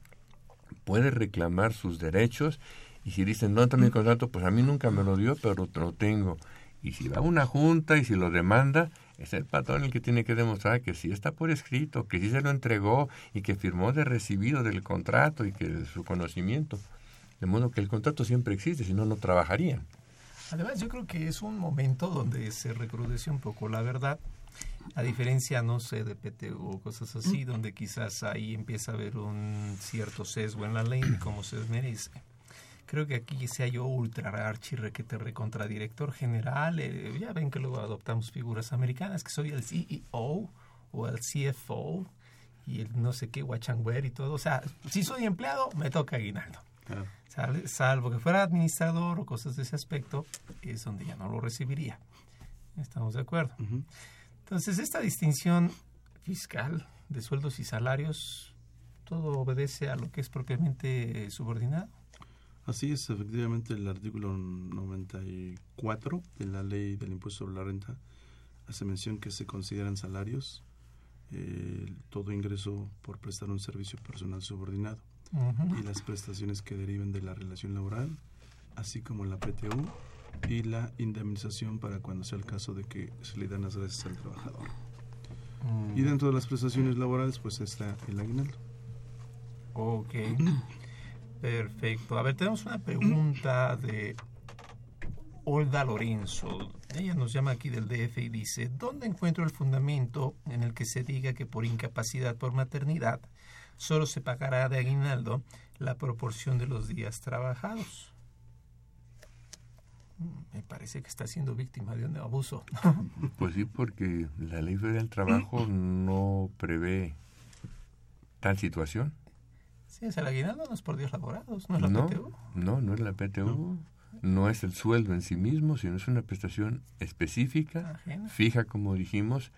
puede reclamar sus derechos y si dicen no también el contrato, pues a mí nunca me lo dio, pero lo tengo. Y si va a una junta y si lo demanda, es el patrón el que tiene que demostrar que sí está por escrito, que sí se lo entregó y que firmó de recibido del contrato y que de su conocimiento. De modo que el contrato siempre existe, si no, no trabajarían. Además, yo creo que es un momento donde se recrudece un poco la verdad, a diferencia, no sé, de PTU o cosas así, donde quizás ahí empieza a haber un cierto sesgo en la ley y como se merece. Creo que aquí sea yo ultra archi requete recontra director general, eh, ya ven que luego adoptamos figuras americanas, que soy el CEO o el CFO y el no sé qué, Wachangwer y todo. O sea, si soy empleado, me toca aguinaldo. Salvo que fuera administrador o cosas de ese aspecto, es donde ya no lo recibiría. ¿Estamos de acuerdo? Entonces, esta distinción fiscal de sueldos y salarios, ¿todo obedece a lo que es propiamente subordinado? Así es, efectivamente el artículo 94 de la ley del impuesto sobre la renta hace mención que se consideran salarios eh, todo ingreso por prestar un servicio personal subordinado y las prestaciones que deriven de la relación laboral, así como la PTU y la indemnización para cuando sea el caso de que se le dan las gracias al trabajador. Mm. Y dentro de las prestaciones laborales pues está el aguinaldo. Ok. <clears throat> Perfecto. A ver, tenemos una pregunta de Olda Lorenzo. Ella nos llama aquí del DF y dice, ¿dónde encuentro el fundamento en el que se diga que por incapacidad por maternidad solo se pagará de aguinaldo la proporción de los días trabajados? Mm, me parece que está siendo víctima de un abuso. <laughs> Pues sí, porque la ley federal del trabajo <clears throat> no prevé tal situación. Sí, es el aguinaldo no es por días laborados, no es la PTU. No, no es la PTU no. Es el sueldo en sí mismo, sino es una prestación específica, fija, como dijimos,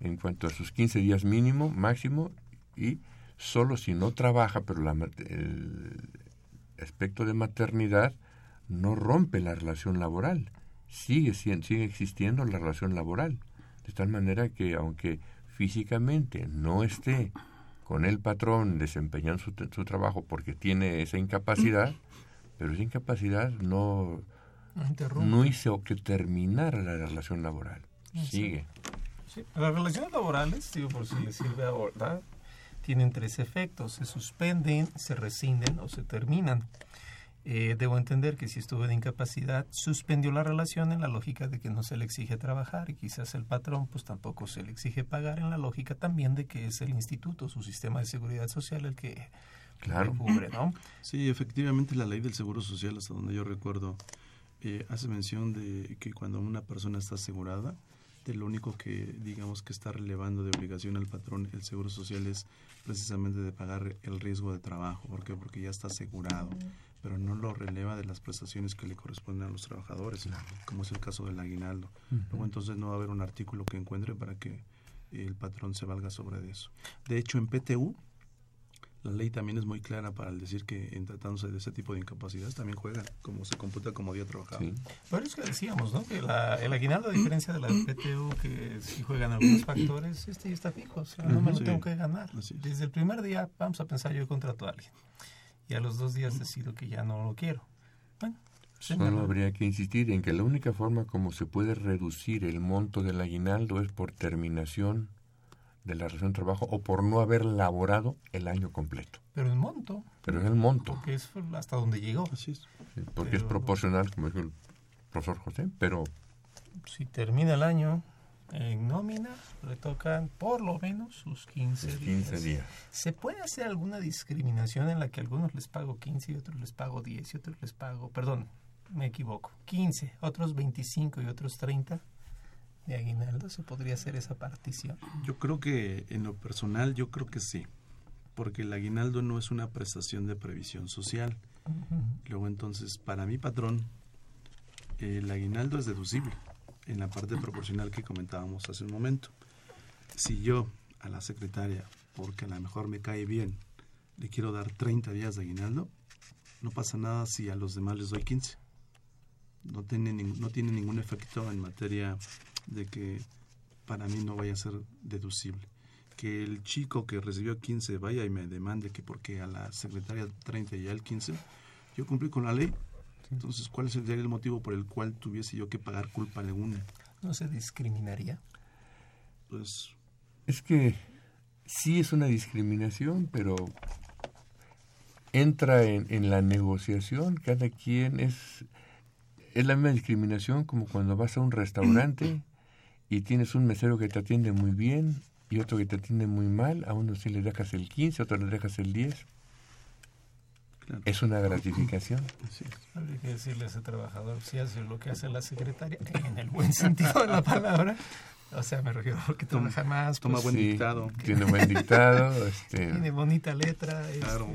en cuanto a sus 15 días mínimo, máximo, y solo si no trabaja, pero la, el aspecto de maternidad no rompe la relación laboral, sigue, sigue existiendo la relación laboral, de tal manera que aunque físicamente no esté con el patrón desempeñando su, su trabajo porque tiene esa incapacidad, <clears throat> pero esa incapacidad no, no, hizo que terminara la relación laboral. Sigue. Las relaciones laborales, digo, por si les sirve ahora, tienen tres efectos. Se suspenden, se rescinden o se terminan. Eh, debo entender que si estuve de incapacidad, suspendió la relación en la lógica de que no se le exige trabajar y quizás el patrón pues tampoco se le exige pagar en la lógica también de que es el instituto, su sistema de seguridad social el que Claro. Sí, efectivamente la ley del Seguro Social, hasta donde yo recuerdo, eh, hace mención de que cuando una persona está asegurada, de lo único que digamos que está relevando de obligación al patrón el Seguro Social es precisamente de pagar el riesgo de trabajo. ¿Por qué? Porque ya está asegurado, pero no lo releva de las prestaciones que le corresponden a los trabajadores, como es el caso del aguinaldo. Luego entonces no va a haber un artículo que encuentre para que el patrón se valga sobre eso. De hecho, en PTU, la ley también es muy clara para decir que en tratándose de ese tipo de incapacidades también juega como se computa como día trabajado. Sí. Pero es que decíamos, ¿no? Que la, el aguinaldo, a diferencia de la PTU, que si juegan algunos factores, este ya está fijo, o sea, no me lo tengo que ganar. Desde el primer día vamos a pensar yo contrato a alguien y a los dos días decido que ya no lo quiero. Bueno, Solo habría que insistir en que la única forma como se puede reducir el monto del aguinaldo es por terminación de la relación de trabajo o por no haber laborado el año completo. Pero el monto. Pero es el monto. Porque es hasta donde llegó. Así es. porque es proporcional, como dijo el profesor José, pero... Si termina el año en nómina, le tocan por lo menos sus 15, 15 días. ¿Se puede hacer alguna discriminación en la que a algunos les pago 15 y otros les pago 10 y otros les pago, perdón, me equivoco, 15, otros 25 y otros 30? de aguinaldo? ¿Se podría hacer esa partición? Yo creo que en lo personal, yo creo que sí, porque el aguinaldo no es una prestación de previsión social. Luego entonces, para mi patrón, el aguinaldo es deducible en la parte proporcional que comentábamos hace un momento. Si yo a la secretaria, porque a lo mejor me cae bien, le quiero dar 30 días de aguinaldo, no pasa nada si a los demás les doy 15. No tiene, no tiene ningún efecto en materia de que para mí no vaya a ser deducible. Que el chico que recibió 15 vaya y me demande que porque a la secretaria 30 y a él 15, yo cumplí con la ley. Entonces, ¿cuál sería el motivo por el cual tuviese yo que pagar culpa alguna? ¿No se discriminaría? Pues... Es que sí es una discriminación, pero entra en, en la negociación, cada quien es es la misma discriminación como cuando vas a un restaurante y tienes un mesero que te atiende muy bien y otro que te atiende muy mal, a uno sí le dejas el 15, a otro le dejas el 10. Es una gratificación. Sí. Habría que decirle a ese trabajador si hace lo que hace la secretaria, en el buen sentido de la palabra. O sea, me refiero porque trabaja más. Toma pues, buen dictado. Tiene buen dictado. <laughs> este... Tiene bonita letra. Este, claro.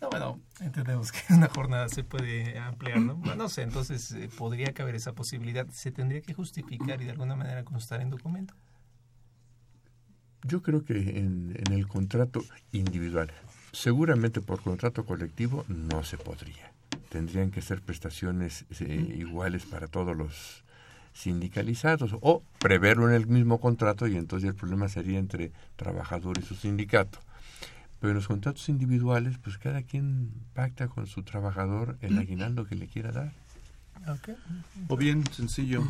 No, bueno, entendemos que una jornada se puede ampliar, ¿no? Bueno, no sé, entonces eh, podría caber esa posibilidad. ¿Se tendría que justificar y de alguna manera constar en documento? Yo creo que en, en el contrato individual, seguramente por contrato colectivo no se podría. Tendrían que ser prestaciones eh, iguales para todos los sindicalizados o preverlo en el mismo contrato y entonces el problema sería entre trabajador y su sindicato. Pero en los contratos individuales, pues cada quien pacta con su trabajador el aguinaldo que le quiera dar. O bien, sencillo,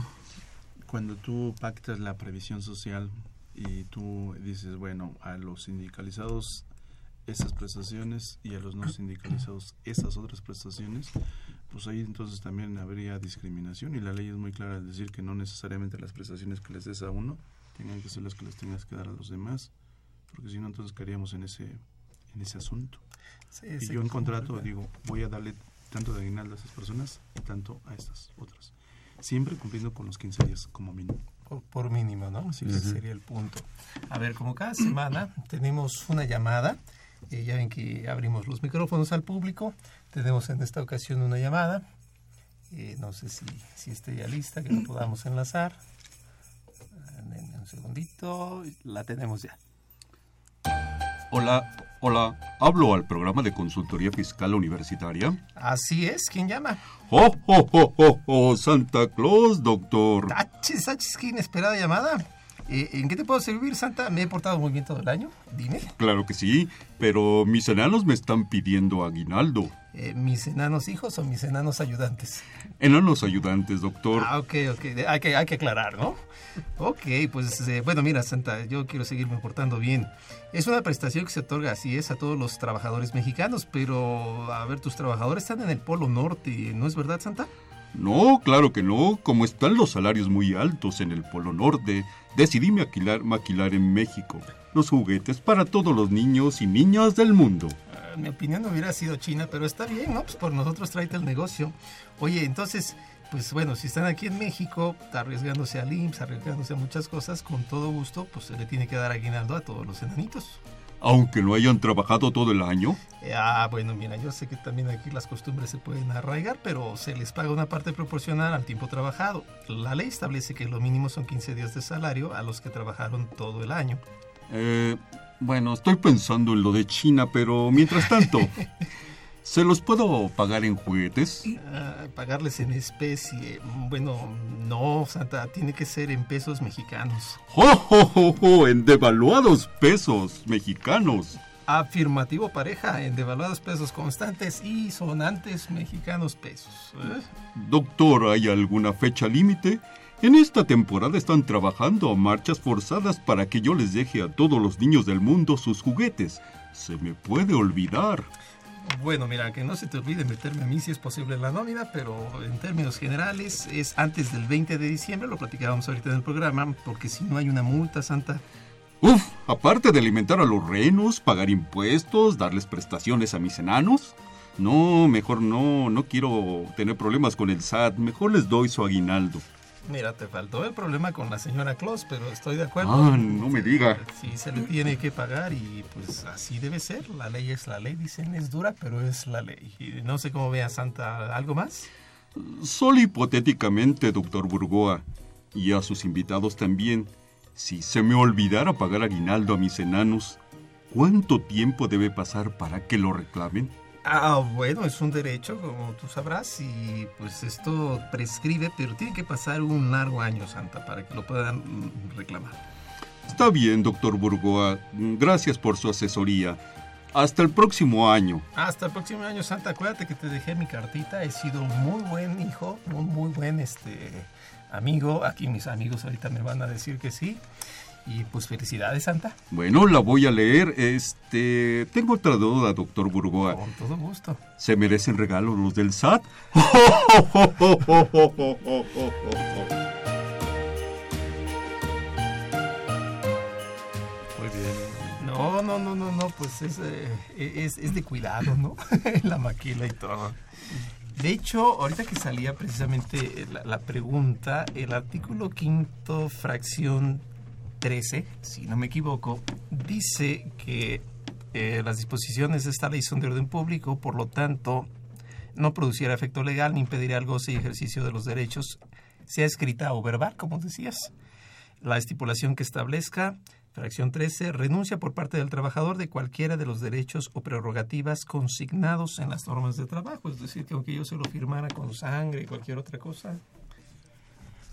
cuando tú pactas la previsión social y tú dices, bueno, a los sindicalizados esas prestaciones y a los no <clears throat> sindicalizados esas otras prestaciones, pues ahí entonces también habría discriminación y la ley es muy clara al decir que no necesariamente las prestaciones que les des a uno tengan que ser las que les tengas que dar a los demás, porque si no entonces caeríamos en ese en ese asunto. y yo en contrato digo, voy a darle tanto de aguinaldo a esas personas y tanto a estas otras. Siempre cumpliendo con los 15 días como mínimo. Por, mínimo, ¿no? Sí, ese sería el punto. A ver, como cada semana <clears throat> tenemos una llamada, eh, ya ven que abrimos los micrófonos al público, tenemos en esta ocasión una llamada, eh, no sé si, si esté ya lista, que lo podamos enlazar. un segundito, la tenemos ya. Hola, hola, hablo al programa de consultoría fiscal universitaria. Así es, ¿quién llama? ¡Oh, oh, oh, oh, oh! Santa Claus, doctor. ¡Achis, achis, qué inesperada llamada! Eh, ¿En qué te puedo servir, Santa? ¿Me he portado muy bien todo el año? Dime. Claro que sí, pero mis enanos me están pidiendo aguinaldo. Eh, ¿Mis enanos hijos o mis enanos ayudantes? Enanos ayudantes, doctor. Ah, ok, ok. Hay que, hay que aclarar, ¿no? Ok, pues eh, bueno, mira, Santa, yo quiero seguirme portando bien. Es una prestación que se otorga, así es, a todos los trabajadores mexicanos, pero a ver, tus trabajadores están en el Polo Norte, ¿no es verdad, Santa? No, claro que no. Como están los salarios muy altos en el Polo Norte, decidí maquilar, maquilar en México los juguetes para todos los niños y niñas del mundo. Ah, mi opinión hubiera sido China, pero está bien, ¿no? Pues por nosotros tráete el negocio. Oye, entonces, pues bueno, si están aquí en México, arriesgándose al IMSS, arriesgándose a muchas cosas, con todo gusto, pues se le tiene que dar aguinaldo a todos los enanitos aunque no hayan trabajado todo el año? Ah, bueno, mira, yo sé que también aquí las costumbres se pueden arraigar, pero se les paga una parte proporcional al tiempo trabajado. La ley establece que lo mínimo son 15 días de salario a los que trabajaron todo el año. Eh, bueno, estoy pensando en lo de China, pero mientras tanto, <laughs> ¿Se los puedo pagar en juguetes? Ah, pagarles en especie. Bueno, no, Santa, tiene que ser en pesos mexicanos. ¡Jo, jo, jo, jo! En devaluados pesos mexicanos. Afirmativo pareja, en devaluados pesos constantes y sonantes mexicanos pesos. ¿eh? Doctor, ¿hay alguna fecha límite? En esta temporada están trabajando a marchas forzadas para que yo les deje a todos los niños del mundo sus juguetes. Se me puede olvidar. Bueno, mira, que no se te olvide meterme a mí si es posible en la nómina, pero en términos generales es antes del 20 de diciembre, lo platicábamos ahorita en el programa, porque si no hay una multa, Santa. Uf, aparte de alimentar a los renos, pagar impuestos, darles prestaciones a mis enanos. No, mejor no, no quiero tener problemas con el SAT, mejor les doy su aguinaldo. Mira, te faltó el problema con la señora Claus, pero estoy de acuerdo. Ah, no me diga. Sí, se le tiene que pagar y pues así debe ser. La ley es la ley, dicen, es dura, pero es la ley. Y no sé cómo vea Santa, ¿algo más? Solo hipotéticamente, doctor Burgoa, y a sus invitados también, si se me olvidara pagar aguinaldo a mis enanos, ¿cuánto tiempo debe pasar para que lo reclamen? Ah, bueno, es un derecho, como tú sabrás, y pues esto prescribe, pero tiene que pasar un largo año, Santa, para que lo puedan mm, reclamar. Está bien, doctor Burgoa. Gracias por su asesoría. Hasta el próximo año. Hasta el próximo año, Santa. Acuérdate que te dejé mi cartita. He sido muy buen hijo, muy, muy buen este, amigo. Aquí mis amigos ahorita me van a decir que sí. Y pues felicidades, Santa. Bueno, la voy a leer. Este, tengo otra duda, doctor Burgoa. Con todo gusto. ¿Se merecen regalos los del SAT? Muy bien. No, no, no, no, no, pues es, eh, es, es de cuidado, ¿no? <laughs> la maquila y todo. De hecho, ahorita que salía precisamente la, la, pregunta, el artículo quinto, fracción 13, si no me equivoco, dice que eh, las disposiciones de esta ley son de orden público, por lo tanto, no produciera efecto legal ni impediría el goce y ejercicio de los derechos, sea escrita o verbal, como decías. La estipulación que establezca Fracción 13. Renuncia por parte del trabajador de cualquiera de los derechos o prerrogativas consignados en las normas de trabajo. Es decir, que aunque yo se lo firmara con sangre y cualquier otra cosa,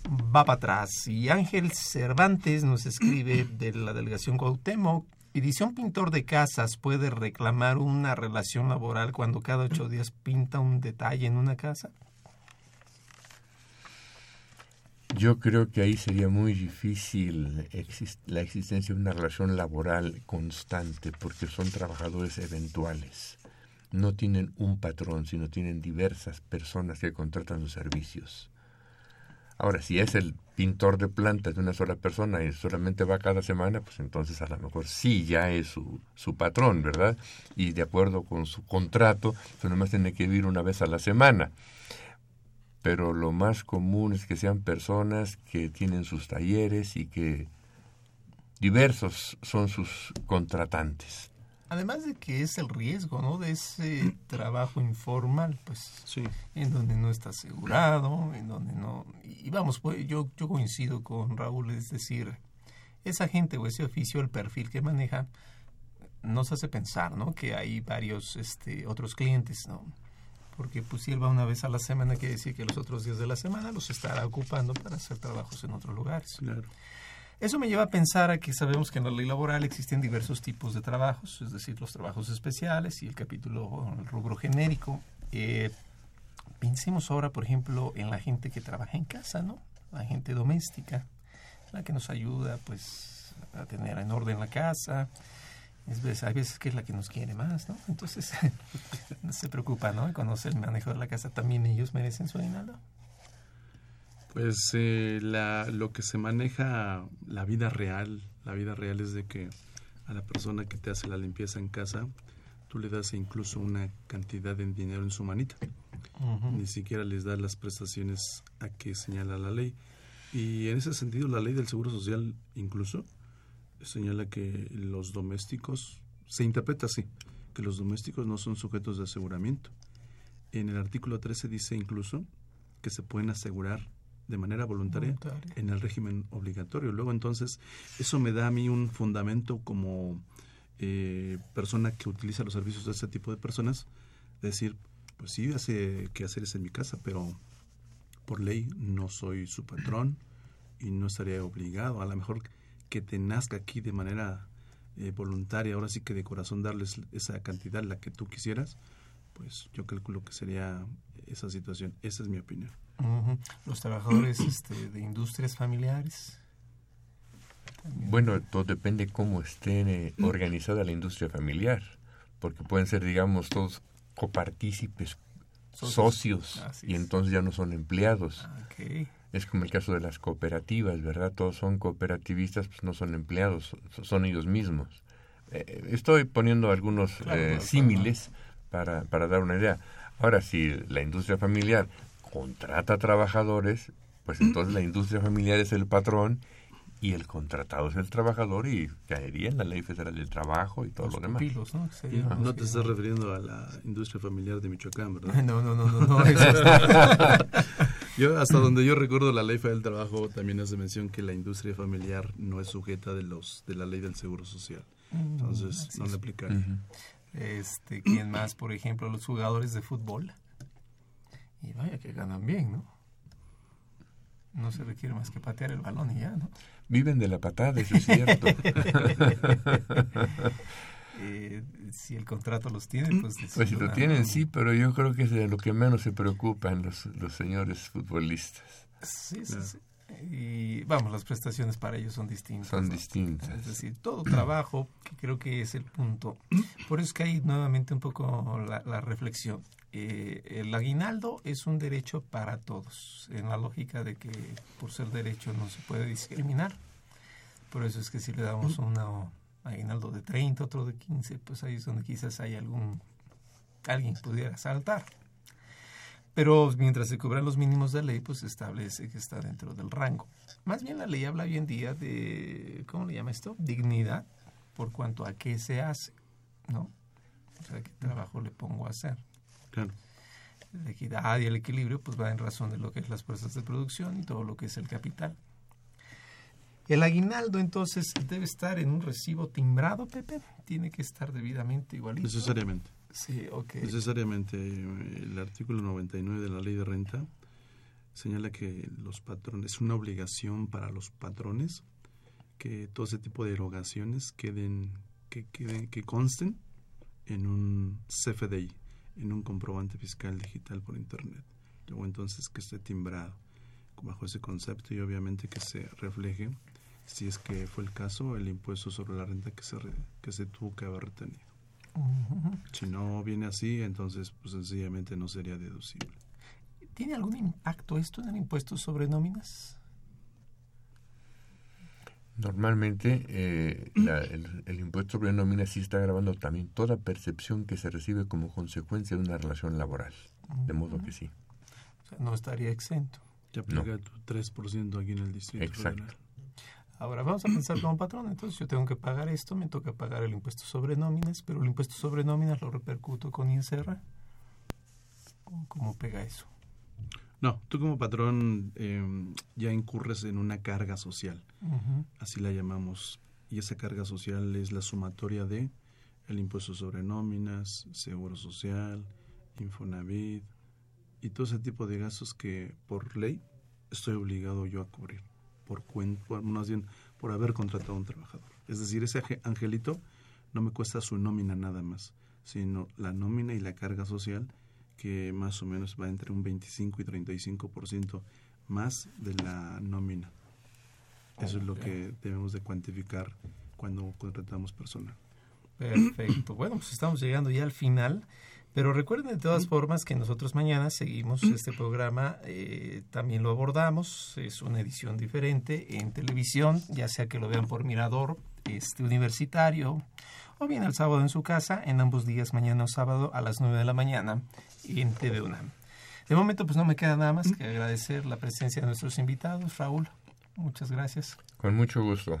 va para atrás. Y Ángel Cervantes nos escribe <clears throat> de la delegación Cuauhtémoc. Edición Pintor de Casas puede reclamar una relación laboral cuando cada ocho días pinta un detalle en una casa. Yo creo que ahí sería muy difícil la existencia de una relación laboral constante porque son trabajadores eventuales. No tienen un patrón, sino tienen diversas personas que contratan sus servicios. Ahora, si es el pintor de plantas de una sola persona y solamente va cada semana, pues entonces a lo mejor sí ya es su, su patrón, ¿verdad? Y de acuerdo con su contrato, pues nomás tiene que vivir una vez a la semana pero lo más común es que sean personas que tienen sus talleres y que diversos son sus contratantes. Además de que es el riesgo, ¿no? De ese trabajo informal, pues, en donde no está asegurado, en donde no... Y vamos, pues, yo, yo coincido con Raúl, es decir, esa gente o ese oficio, el perfil que maneja, nos hace pensar, ¿no? Que hay varios este, otros clientes, ¿no? porque pues si él va una vez a la semana quiere decir que los otros días de la semana los estará ocupando para hacer trabajos en otros lugares. Claro. Eso me lleva a pensar a que sabemos que en la ley laboral existen diversos tipos de trabajos, es decir, los trabajos especiales y el capítulo, el rubro genérico. Eh, pensemos ahora, por ejemplo, en la gente que trabaja en casa, ¿no? La gente doméstica, la que nos ayuda, pues, a tener en orden la casa, es, hay veces que es la que nos quiere más, ¿no? Entonces, no <laughs> se preocupa, ¿no? Y conoce el manejo de la casa, también ellos merecen su aguinaldo. Pues eh, la, lo que se maneja, la vida real, la vida real es de que a la persona que te hace la limpieza en casa, tú le das incluso una cantidad de dinero en su manita. Ni siquiera les das las prestaciones a que señala la ley. Y en ese sentido, la ley del Seguro Social incluso señala que los domésticos, se interpreta así, que los domésticos no son sujetos de aseguramiento. En el artículo 13 dice incluso que se pueden asegurar de manera voluntaria, en el régimen obligatorio. Luego entonces eso me da a mí un fundamento como eh, persona que utiliza los servicios de ese tipo de personas, decir, pues sí, hace que hacer es en mi casa, pero por ley no soy su patrón y no estaría obligado. A lo mejor que te nazca aquí de manera eh, voluntaria, ahora sí que de corazón darles esa cantidad, la que tú quisieras, pues yo calculo que sería esa situación. Esa es mi opinión. Los trabajadores <clears throat> este, de industrias familiares. Bueno, todo depende cómo esté eh, organizada la industria familiar, porque pueden ser, digamos, todos copartícipes, socios, y entonces ya no son empleados. Ah, es como el caso de las cooperativas, ¿verdad? Todos son cooperativistas, pues no son empleados, son ellos mismos. Eh, estoy poniendo algunos eh, símiles para, para dar una idea. Ahora, si la industria familiar contrata trabajadores, pues entonces la industria familiar es el patrón y el contratado es el trabajador y caería en la ley federal del trabajo y todo lo demás. ¿no? no te estás refiriendo a la industria familiar de Michoacán, ¿verdad? <laughs> No, no, no, no. no <laughs> <laughs> yo hasta donde yo recuerdo la ley federal del trabajo también hace mención que la industria familiar no es sujeta de los de la ley del seguro social. Mm, Entonces no le aplicaría. Este, ¿quién más? Por ejemplo, los jugadores de fútbol. Y vaya que ganan bien, ¿no? No se requiere más que patear el balón y ya, ¿no? Viven de la patada, eso es cierto. <laughs> eh, si el contrato los tiene, pues... Pues si lo tienen, sí, pero yo creo que es de lo que menos se preocupan los, los señores futbolistas. Sí, sí, sí. Y vamos, las prestaciones para ellos son distintas. Son distintas. Es decir, todo trabajo, que creo que es el punto. Por eso es que hay nuevamente un poco la, reflexión. Eh, el aguinaldo es un derecho para todos, en la lógica de que por ser derecho no se puede discriminar. Por eso es que si le damos un aguinaldo de 30, otro de 15, pues ahí es donde quizás hay algún alguien pudiera saltar. Pero mientras se cubran los mínimos de ley, pues se establece que está dentro del rango. Más bien la ley habla hoy en día de, ¿cómo le llama esto? Dignidad, por cuanto a qué se hace, ¿no? O sea, qué trabajo le pongo a hacer. Claro. La equidad y el equilibrio, pues va en razón de lo que es las fuerzas de producción y todo lo que es el capital. El aguinaldo, entonces, debe estar en un recibo timbrado, Pepe. Tiene que estar debidamente igualito. Necesariamente. Sí, ok. Necesariamente. El artículo 99 de la ley de renta señala que los patrones, es una obligación para los patrones que todo ese tipo de erogaciones queden, que, queden, que consten en un CFDI, en un comprobante fiscal digital por Internet. Luego entonces que esté timbrado bajo ese concepto y obviamente que se refleje, si es que fue el caso, el impuesto sobre la renta que se, que se tuvo que haber retenido. Si no viene así, entonces pues sencillamente no sería deducible. ¿Tiene algún impacto esto en el impuesto sobre nóminas? Normalmente eh, el, impuesto sobre nóminas sí está grabando también toda percepción que se recibe como consecuencia de una relación laboral. De modo que sí. O sea, no estaría exento. Ya aplica tu 3% aquí en el Distrito Exacto. Ahora vamos a pensar como patrón, entonces yo tengo que pagar esto, me toca pagar el impuesto sobre nóminas, pero el impuesto sobre nóminas lo repercuto con INSERRA. ¿Cómo pega eso? No, tú como patrón em, ya incurres en una carga social, así la llamamos, y esa carga social es la sumatoria de el impuesto sobre nóminas, seguro social, Infonavit y todo ese tipo de gastos que por ley estoy obligado yo a cubrir por cuenta, más bien por haber contratado a un trabajador. Es decir, ese angelito no me cuesta su nómina nada más, sino la nómina y la carga social que más o menos va entre un 25 y 35% más de la nómina. Eso es lo que debemos de cuantificar cuando contratamos personal. Perfecto. Bueno, pues estamos llegando ya al final. Pero recuerden de todas formas que nosotros mañana seguimos este programa, eh, también lo abordamos, es una edición diferente en televisión, ya sea que lo vean por Mirador este universitario o bien el sábado en su casa, en ambos días, mañana o sábado a las 9 de la mañana en TV UNAM. De momento pues no me queda nada más que agradecer la presencia de nuestros invitados, Raúl. Muchas gracias. Con mucho gusto.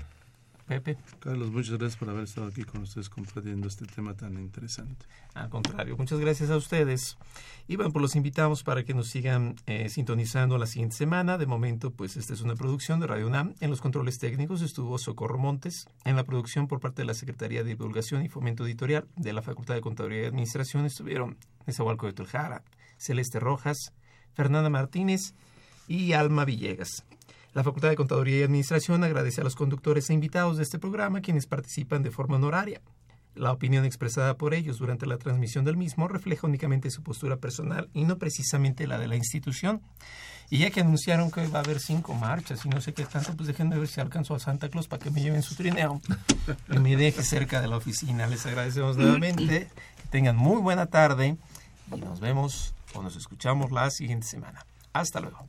Pepe. Carlos, muchas gracias por haber estado aquí con ustedes compartiendo este tema tan interesante. Al contrario, muchas gracias a ustedes. Y bueno, pues los invitamos para que nos sigan eh, sintonizando la siguiente semana. De momento, pues esta es una producción de Radio UNAM. En los controles técnicos estuvo Socorro Montes. En la producción por parte de la Secretaría de Divulgación y Fomento Editorial de la Facultad de Contaduría y Administración estuvieron Nezahualco de Tuljara, Celeste Rojas, Fernanda Martínez y Alma Villegas. La Facultad de Contaduría y Administración agradece a los conductores e invitados de este programa quienes participan de forma honoraria. La opinión expresada por ellos durante la transmisión del mismo refleja únicamente su postura personal y no precisamente la de la institución. Y ya que anunciaron que va a haber cinco marchas y no sé qué tanto, pues déjenme ver si alcanzo a Santa Claus para que me lleven su trineo y me deje cerca de la oficina. Les agradecemos nuevamente. Tengan muy buena tarde y nos vemos o nos escuchamos la siguiente semana. Hasta luego.